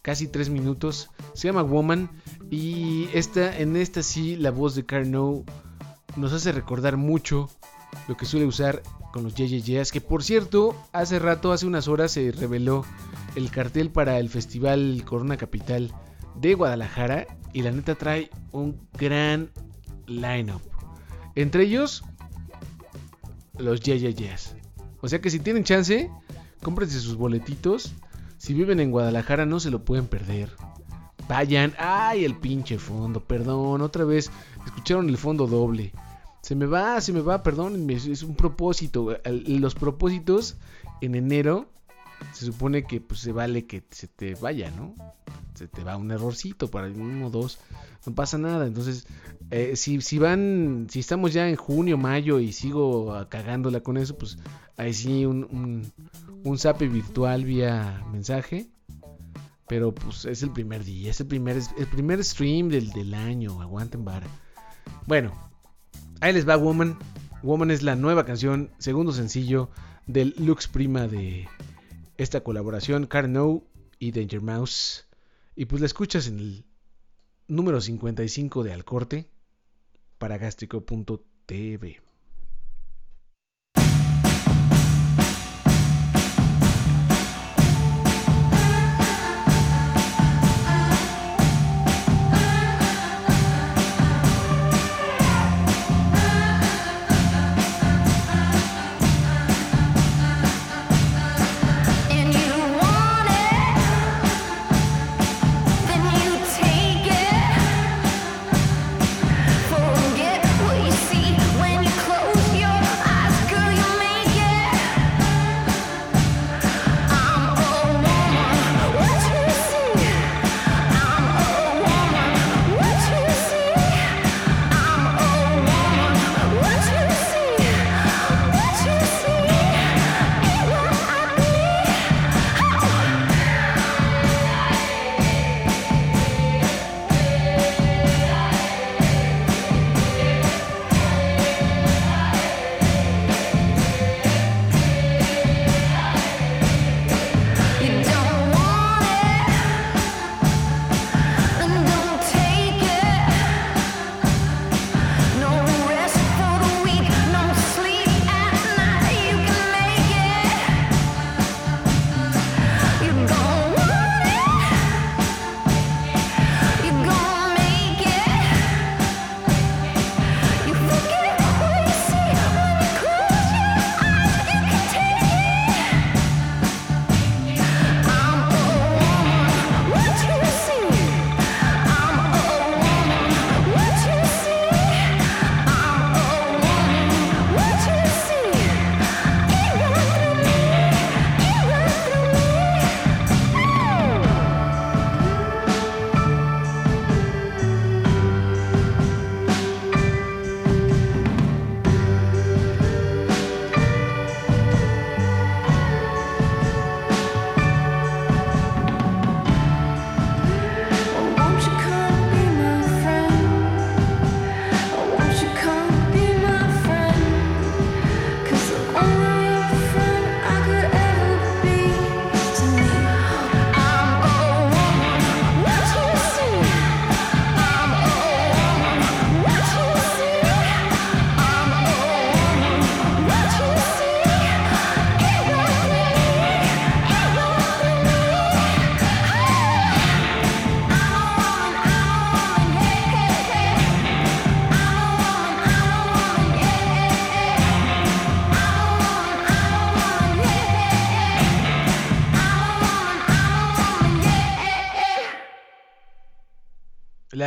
casi tres minutos. Se llama Woman y esta, en esta sí la voz de Carno nos hace recordar mucho lo que suele usar con los JJJs, que por cierto, hace rato, hace unas horas se reveló el cartel para el Festival Corona Capital de Guadalajara y la neta trae un gran lineup. Entre ellos, los JJJs. O sea que si tienen chance, cómprense sus boletitos. Si viven en Guadalajara no se lo pueden perder. Vayan. Ay, el pinche fondo. Perdón, otra vez. Escucharon el fondo doble. Se me va, se me va, perdón. Es un propósito. Los propósitos en enero se supone que pues se vale que se te vaya, ¿no? Se te va un errorcito para uno o dos. No pasa nada. Entonces, eh, si, si van, si estamos ya en junio, mayo y sigo cagándola con eso, pues ahí sí un, un, un zape virtual vía mensaje pero pues es el primer día, es el primer, el primer stream del, del año. Aguanten vara. Bueno, ahí les va Woman. Woman es la nueva canción, segundo sencillo del Lux Prima de esta colaboración, Carno y Danger Mouse. Y pues la escuchas en el número 55 de Alcorte para gastrico.tv.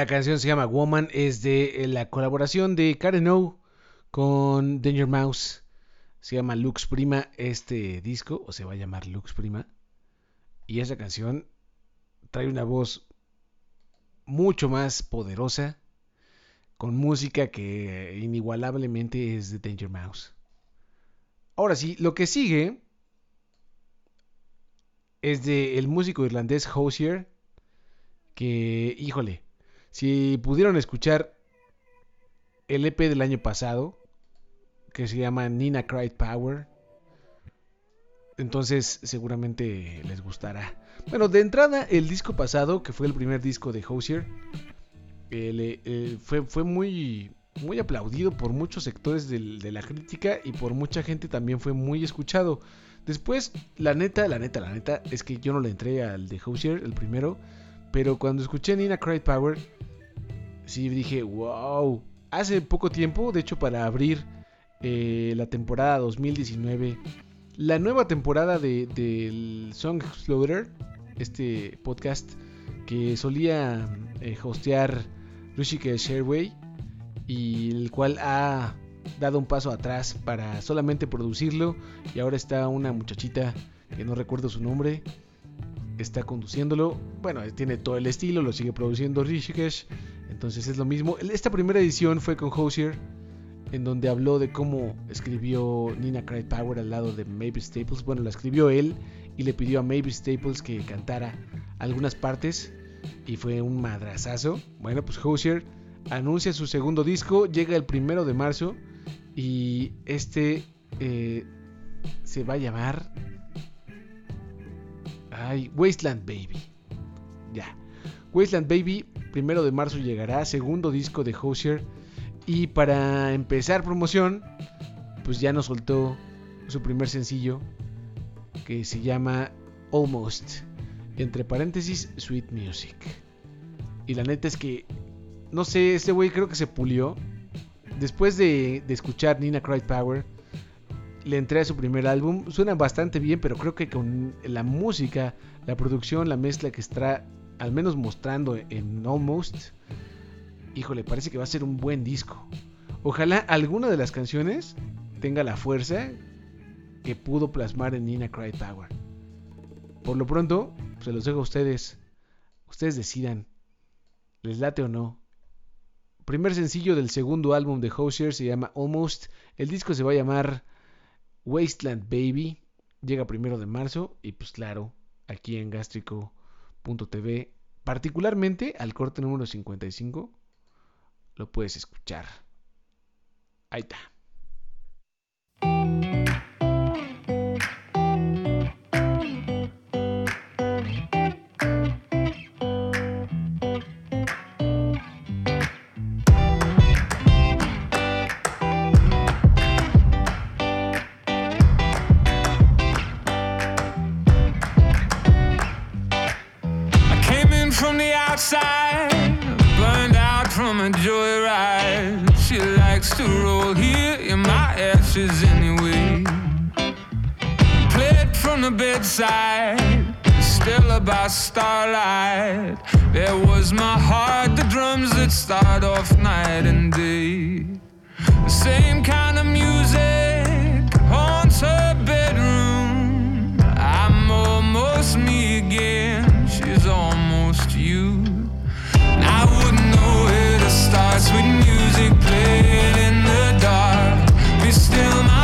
La canción se llama Woman, es de eh, la colaboración de Karen O con Danger Mouse. Se llama Lux Prima este disco, o se va a llamar Lux Prima. Y esa canción trae una voz mucho más poderosa, con música que inigualablemente es de Danger Mouse. Ahora sí, lo que sigue es de el músico irlandés Hosier, que, híjole, si pudieron escuchar el EP del año pasado, que se llama Nina Cried Power, entonces seguramente les gustará. Bueno, de entrada, el disco pasado, que fue el primer disco de Hosier, eh, eh, fue, fue muy, muy aplaudido por muchos sectores de la crítica y por mucha gente también fue muy escuchado. Después, la neta, la neta, la neta, es que yo no le entré al de Hosier, el primero, pero cuando escuché Nina Cried Power, sí dije, wow. Hace poco tiempo, de hecho para abrir eh, la temporada 2019, la nueva temporada del de, Song Exploder, este podcast que solía eh, hostear Rushike Shareway y el cual ha dado un paso atrás para solamente producirlo y ahora está una muchachita que no recuerdo su nombre está conduciéndolo. Bueno tiene todo el estilo lo sigue produciendo Rishikesh. Entonces es lo mismo. Esta primera edición fue con Hosier en donde habló de cómo escribió Nina Cried Power al lado de Mavis Staples. Bueno la escribió él y le pidió a Mavis Staples que cantara algunas partes y fue un madrazazo. Bueno pues Hosier anuncia su segundo disco llega el primero de marzo y este eh, se va a llamar. Ay, Wasteland Baby. Ya. Wasteland Baby, primero de marzo llegará, segundo disco de Hosier. Y para empezar promoción, pues ya nos soltó su primer sencillo que se llama Almost. Entre paréntesis, Sweet Music. Y la neta es que, no sé, este güey creo que se pulió después de, escuchar Nina Cried Power, le entré a su primer álbum. Suena bastante bien, pero creo que con la música, la producción, la mezcla que está al menos mostrando en Almost, híjole, parece que va a ser un buen disco. Ojalá alguna de las canciones tenga la fuerza que pudo plasmar en Nina Cried Power. Por lo pronto, se los dejo a ustedes. Ustedes decidan, les late o no. Primer sencillo del segundo álbum de Hosier se llama Almost. El disco se va a llamar Wasteland Baby. Llega primero de marzo y pues claro, aquí en gastrico.tv, particularmente al corte número 55, lo puedes escuchar. Ahí está. The bedside, still about starlight. There was my heart, the drums that start off night and day. The same kind of music haunts her bedroom. I'm almost me again, she's almost you. And I wouldn't know where to start with music playing in the dark Be still my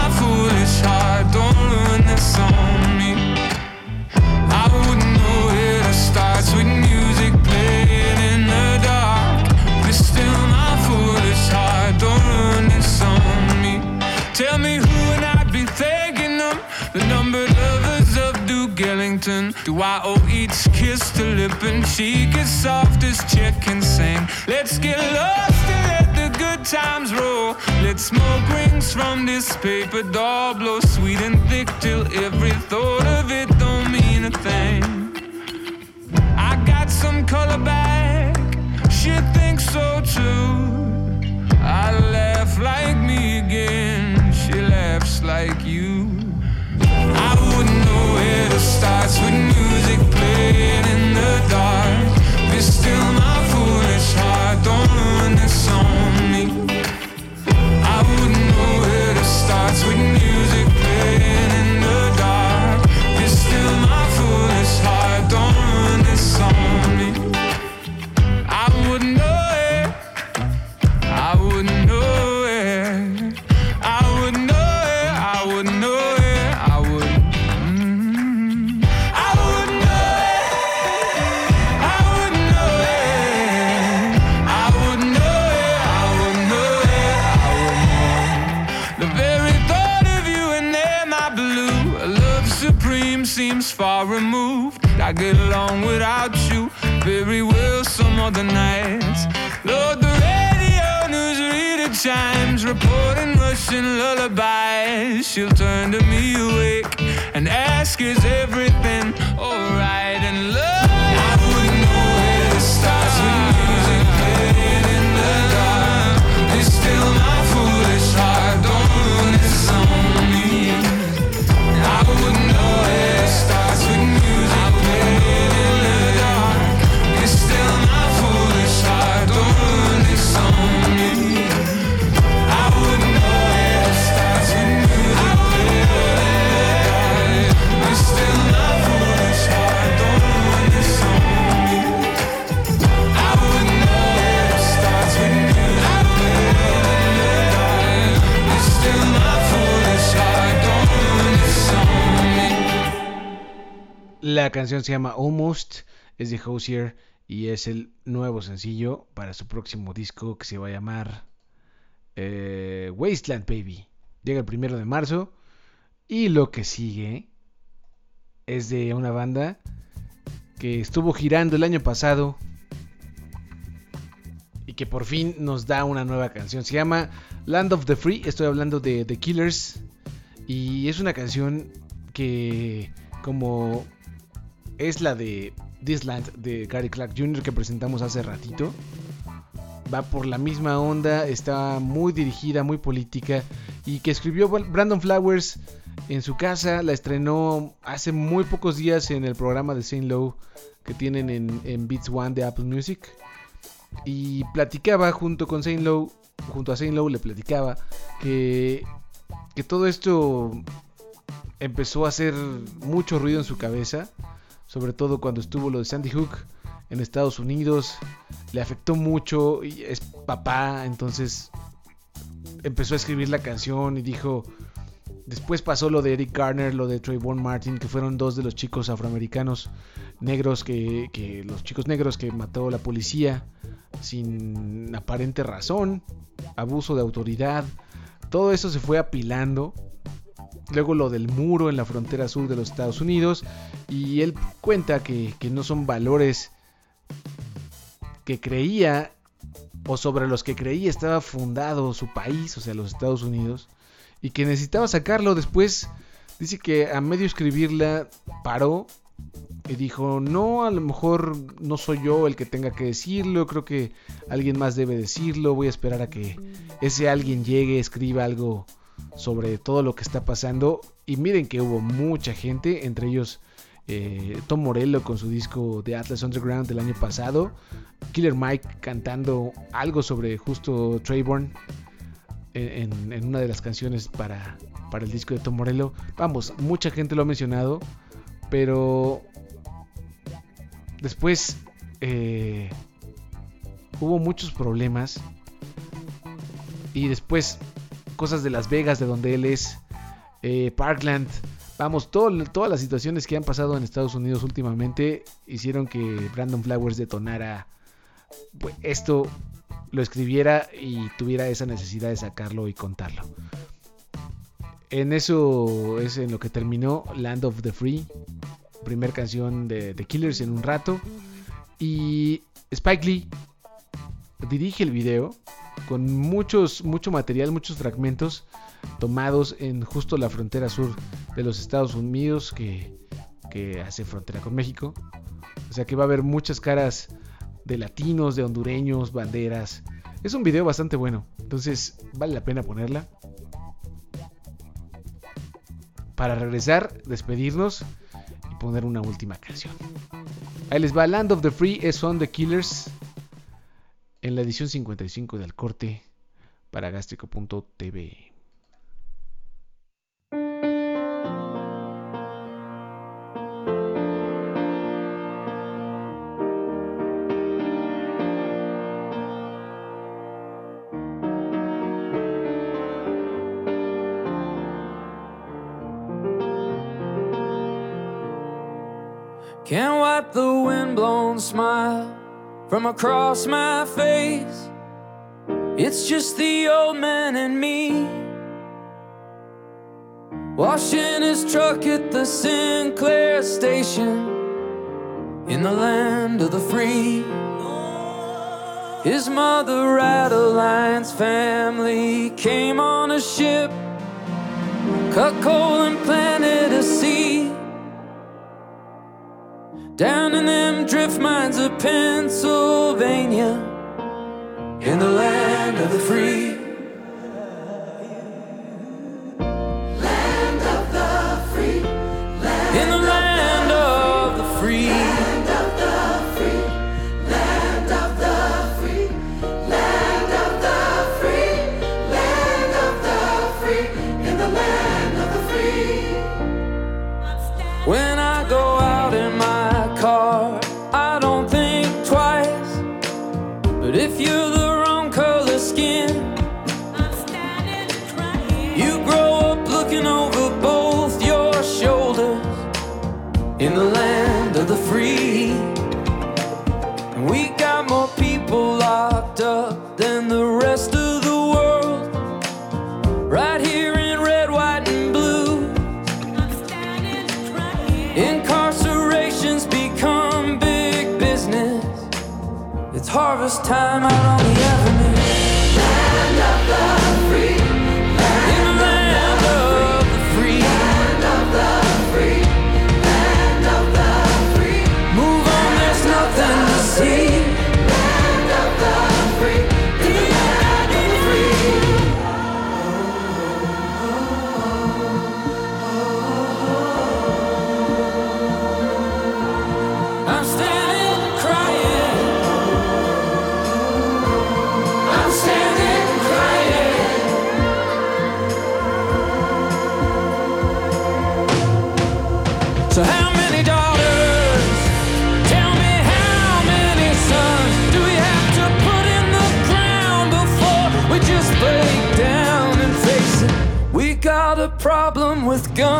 Owe each kiss to lip and cheek as soft as chicken sing? Let's get lost and let the good times roll. Let smoke rings from this paper doll blow sweet and thick till every thought of it don't mean a thing. I got some color back, she thinks so too. I laugh like me again, she laughs like you starts with music playing in the dark. We're still lullabies. She'll turn to me awake and ask, Is everything alright? La canción se llama Almost, es de Hosier y es el nuevo sencillo para su próximo disco que se va a llamar eh, Wasteland Baby. Llega el primero de marzo y lo que sigue es de una banda que estuvo girando el año pasado y que por fin nos da una nueva canción. Se llama Land of the Free, estoy hablando de The Killers y es una canción que como es la de This Land de Gary Clark Jr. que presentamos hace ratito. Va por la misma onda, está muy dirigida, muy política y que escribió Brandon Flowers en su casa, la estrenó hace muy pocos días en el programa de Saint Low que tienen en, Beats One de Apple Music y platicaba junto con Saint Low, junto a Saint Low le platicaba que, que todo esto empezó a hacer mucho ruido en su cabeza sobre todo cuando estuvo lo de Sandy Hook en Estados Unidos, le afectó mucho y es papá, entonces empezó a escribir la canción y dijo, después pasó lo de Eric Garner, lo de Trayvon Martin, que fueron dos de los chicos afroamericanos negros que, que los chicos negros que mató la policía sin aparente razón, abuso de autoridad, todo eso se fue apilando luego lo del muro en la frontera sur de los Estados Unidos y él cuenta que, que, no son valores que creía o sobre los que creía estaba fundado su país, o sea, los Estados Unidos, y que necesitaba sacarlo. Después dice que a medio escribirla paró y dijo, no, a lo mejor no soy yo el que tenga que decirlo, creo que alguien más debe decirlo, voy a esperar a que ese alguien llegue, escriba algo sobre todo lo que está pasando. Y miren que hubo mucha gente, entre ellos eh, Tom Morello con su disco de Atlas Underground del año pasado, Killer Mike cantando algo sobre justo Trayborn en, una de las canciones para, para el disco de Tom Morello. Vamos, mucha gente lo ha mencionado, pero después eh, hubo muchos problemas y después cosas de Las Vegas, de donde él es, eh, Parkland. Vamos, todas las situaciones que han pasado en Estados Unidos últimamente hicieron que Brandon Flowers detonara pues, esto, lo escribiera y tuviera esa necesidad de sacarlo y contarlo. En eso es en lo que terminó Land of the Free, primer canción de The Killers en un rato. Y Spike Lee dirige el video con muchos, mucho material, muchos fragmentos tomados en justo la frontera sur de los Estados Unidos que, que hace frontera con México. O sea que va a haber muchas caras de latinos, de hondureños, banderas. Es un video bastante bueno, entonces vale la pena ponerla. Para regresar, despedirnos y poner una última canción. Ahí les va Land of the Free, es On the Killers en la edición 55 del corte para gástrico.tv. Can't wipe the windblown smile from across my face. It's just the old man and me. Washing his truck at the Sinclair station in the land of the free. His mother, Adeline's family, came on a ship, cut coal and planted a seed. Down in them drift mines of Pennsylvania, in the land of the free. Problem with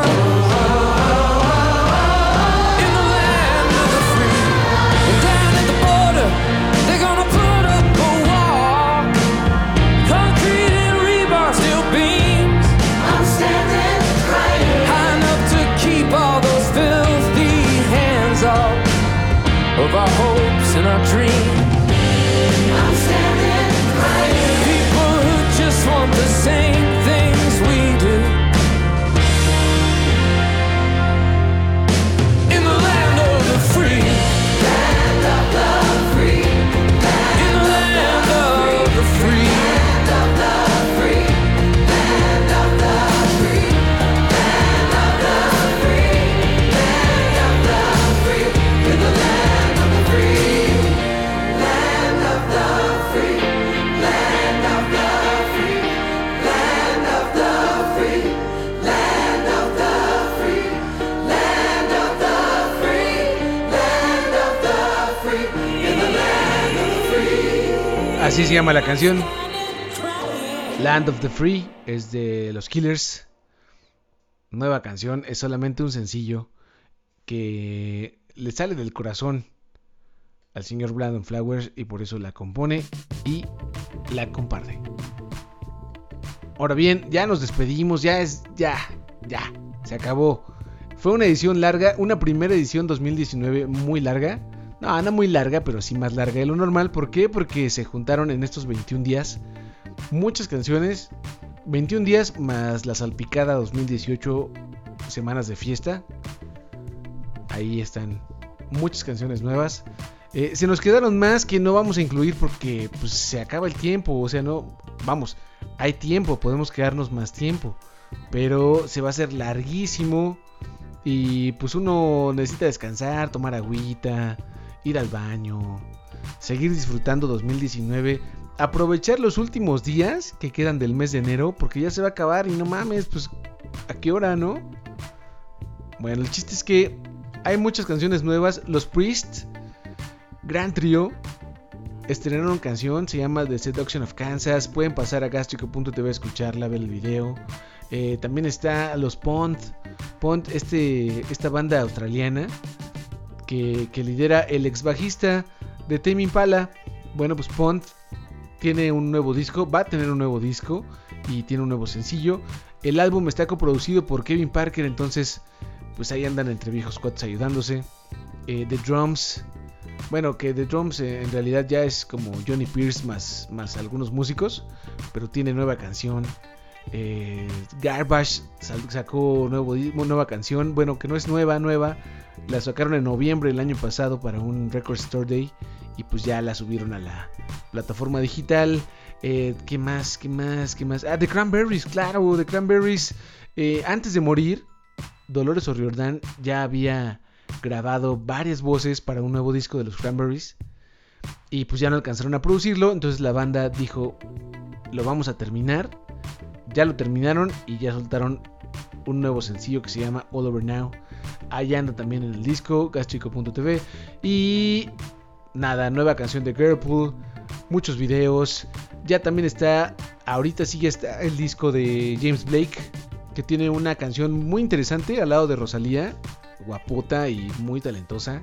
Así se llama la canción. Land of the Free es de los Killers. Nueva canción, es solamente un sencillo que le sale del corazón al señor Brandon Flowers y por eso la compone y la comparte. Ahora bien, ya nos despedimos, ya es, ya, ya, se acabó. Fue una edición larga, una primera edición 2019 muy larga. No, no muy larga, pero sí más larga de lo normal. ¿Por qué? Porque se juntaron en estos 21 días muchas canciones. 21 días más la salpicada 2018 semanas de fiesta. Ahí están muchas canciones nuevas. Eh, se nos quedaron más que no vamos a incluir porque pues, se acaba el tiempo. O sea, no, vamos, hay tiempo, podemos quedarnos más tiempo. Pero se va a hacer larguísimo. Y pues uno necesita descansar, tomar agüita, ir al baño, seguir disfrutando 2019, aprovechar los últimos días que quedan del mes de enero, porque ya se va a acabar y no mames, pues a qué hora, ¿no? Bueno, el chiste es que hay muchas canciones nuevas. Los Priests, gran trío, estrenaron canción, se llama The Seduction of Kansas. Pueden pasar a gastrico.tv a escucharla, ver el video. Eh, también está los Pont, Pont, este, esta banda australiana que, lidera el ex bajista de Tame Impala. Bueno, pues Pont tiene un nuevo disco, va a tener un nuevo disco. y tiene un nuevo sencillo. El álbum está coproducido por Kevin Parker, entonces pues ahí andan entre viejos cuates ayudándose. Eh, The Drums, bueno, que The Drums eh, en realidad ya es como Johnny Pierce más, más algunos músicos, pero tiene nueva canción. Eh, Garbage sacó nuevo, nueva canción, bueno, que no es nueva, nueva, la sacaron en noviembre del año pasado para un Record Store Day y pues ya la subieron a la plataforma digital. Eh, ¿Qué más? ¿Qué más? ¿Qué más? Ah, The Cranberries, claro, The Cranberries. Eh, antes de morir, Dolores O'Riordan ya había grabado varias voces para un nuevo disco de los Cranberries. Y pues ya no alcanzaron a producirlo. Entonces la banda dijo, lo vamos a terminar. Ya lo terminaron y ya soltaron un nuevo sencillo que se llama All Over Now. Allá anda también en el disco, gastrico.tv. Y nada, nueva canción de Girlpool, muchos videos. Ya también está, ahorita sí ya está el disco de James Blake, que tiene una canción muy interesante al lado de Rosalía, guapota y muy talentosa.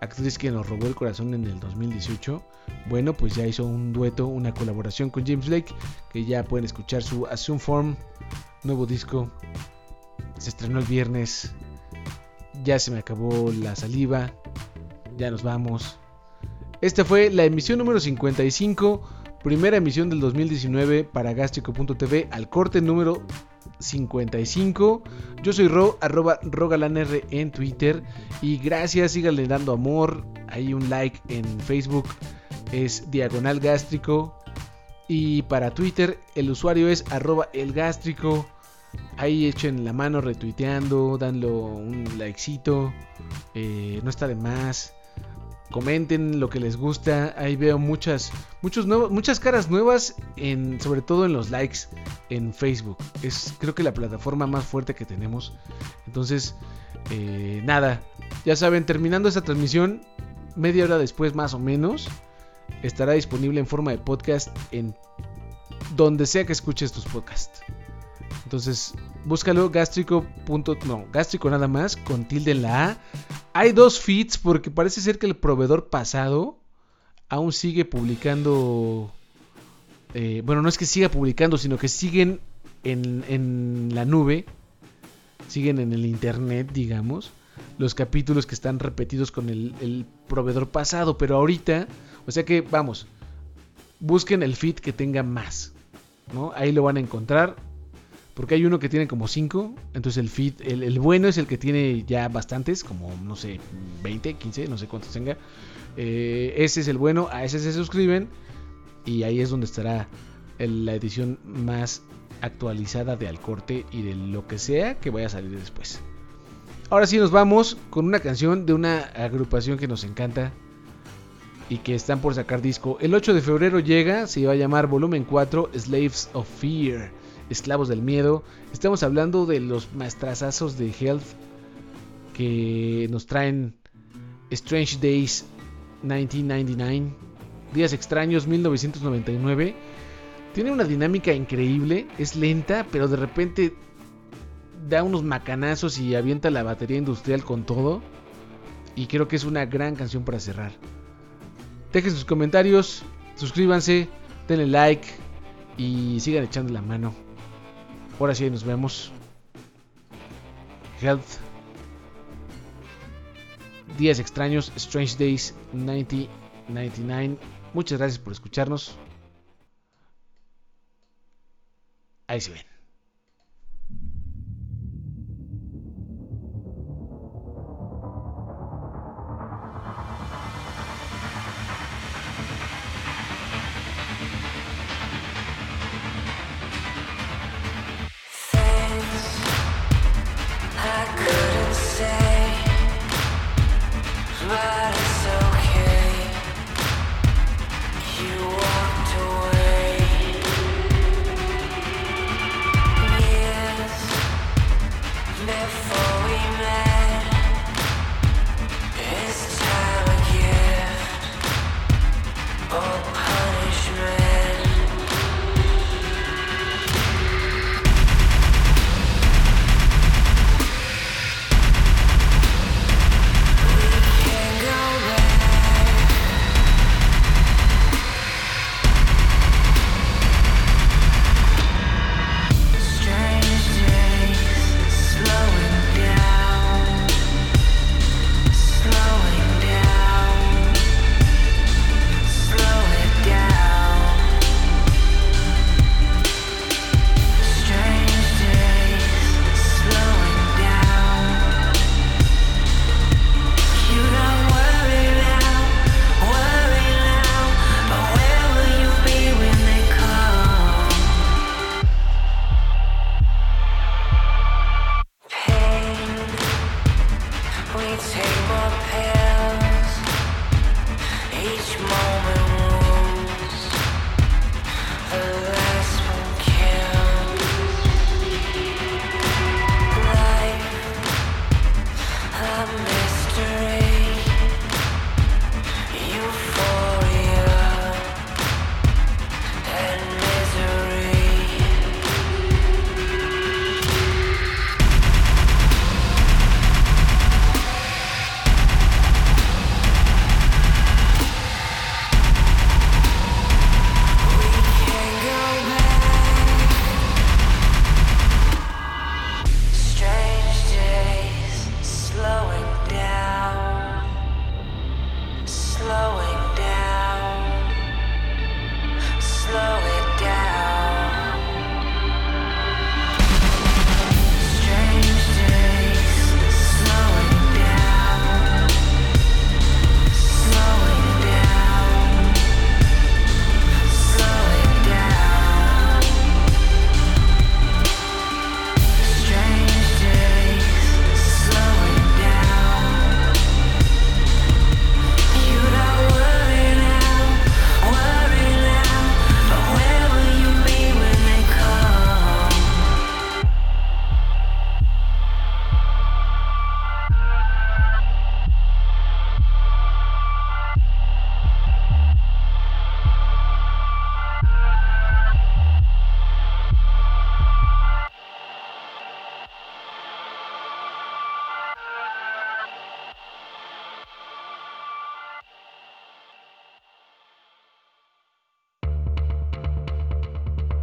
Actriz que nos robó el corazón en el 2018. Bueno, pues ya hizo un dueto, una colaboración con James Blake, que ya pueden escuchar su Assume Form, nuevo disco. Se estrenó el viernes. Ya se me acabó la saliva. Ya nos vamos. Esta fue la emisión número 55, primera emisión del 2019 para Gastrico.tv al corte número 55. Yo soy Ro, arroba rogalanr en Twitter. Y gracias, síganle dando amor. Hay un like en Facebook, es diagonal gástrico. Y para Twitter, el usuario es arroba el gástrico. Ahí echen la mano retuiteando, danlo un likecito. Eh, no está de más comenten lo que les gusta. Ahí veo muchas, muchos nuevos, muchas caras nuevas, sobre todo en los likes en Facebook. Es creo que la plataforma más fuerte que tenemos. Entonces, eh, nada, ya saben, terminando esta transmisión, media hora después más o menos, estará disponible en forma de podcast en donde sea que escuches tus podcasts. Entonces, búscalo gástrico. No, gástrico nada más, con tilde en la A. Hay dos feeds porque parece ser que el proveedor pasado aún sigue publicando. Eh, bueno, no es que siga publicando, sino que siguen en, en la nube. Siguen en el internet, digamos. Los capítulos que están repetidos con el, el proveedor pasado. Pero ahorita, o sea que, vamos, busquen el feed que tenga más. ¿no? Ahí lo van a encontrar porque hay uno que tiene como 5. Entonces el feed, el, bueno es el que tiene ya bastantes, como no sé, 20, 15, no sé cuántos tenga. Eh, ese es el bueno, a ese se suscriben. Y ahí es donde estará la edición más actualizada de Al Corte y de lo que sea que vaya a salir después. Ahora sí nos vamos con una canción de una agrupación que nos encanta y que están por sacar disco. El 8 de febrero llega, se va a llamar Volumen 4 Slaves of Fear. Esclavos del Miedo. Estamos hablando de los maestrazazos de Health que nos traen Strange Days 1999, Días Extraños 1999. Tiene una dinámica increíble, es lenta, pero de repente da unos macanazos y avienta la batería industrial con todo. Y creo que es una gran canción para cerrar. Dejen sus comentarios, suscríbanse, denle like y sigan echando la mano. Ahora sí, nos vemos. Health. Días extraños, Strange Days 1999. Muchas gracias por escucharnos. Ahí se ven.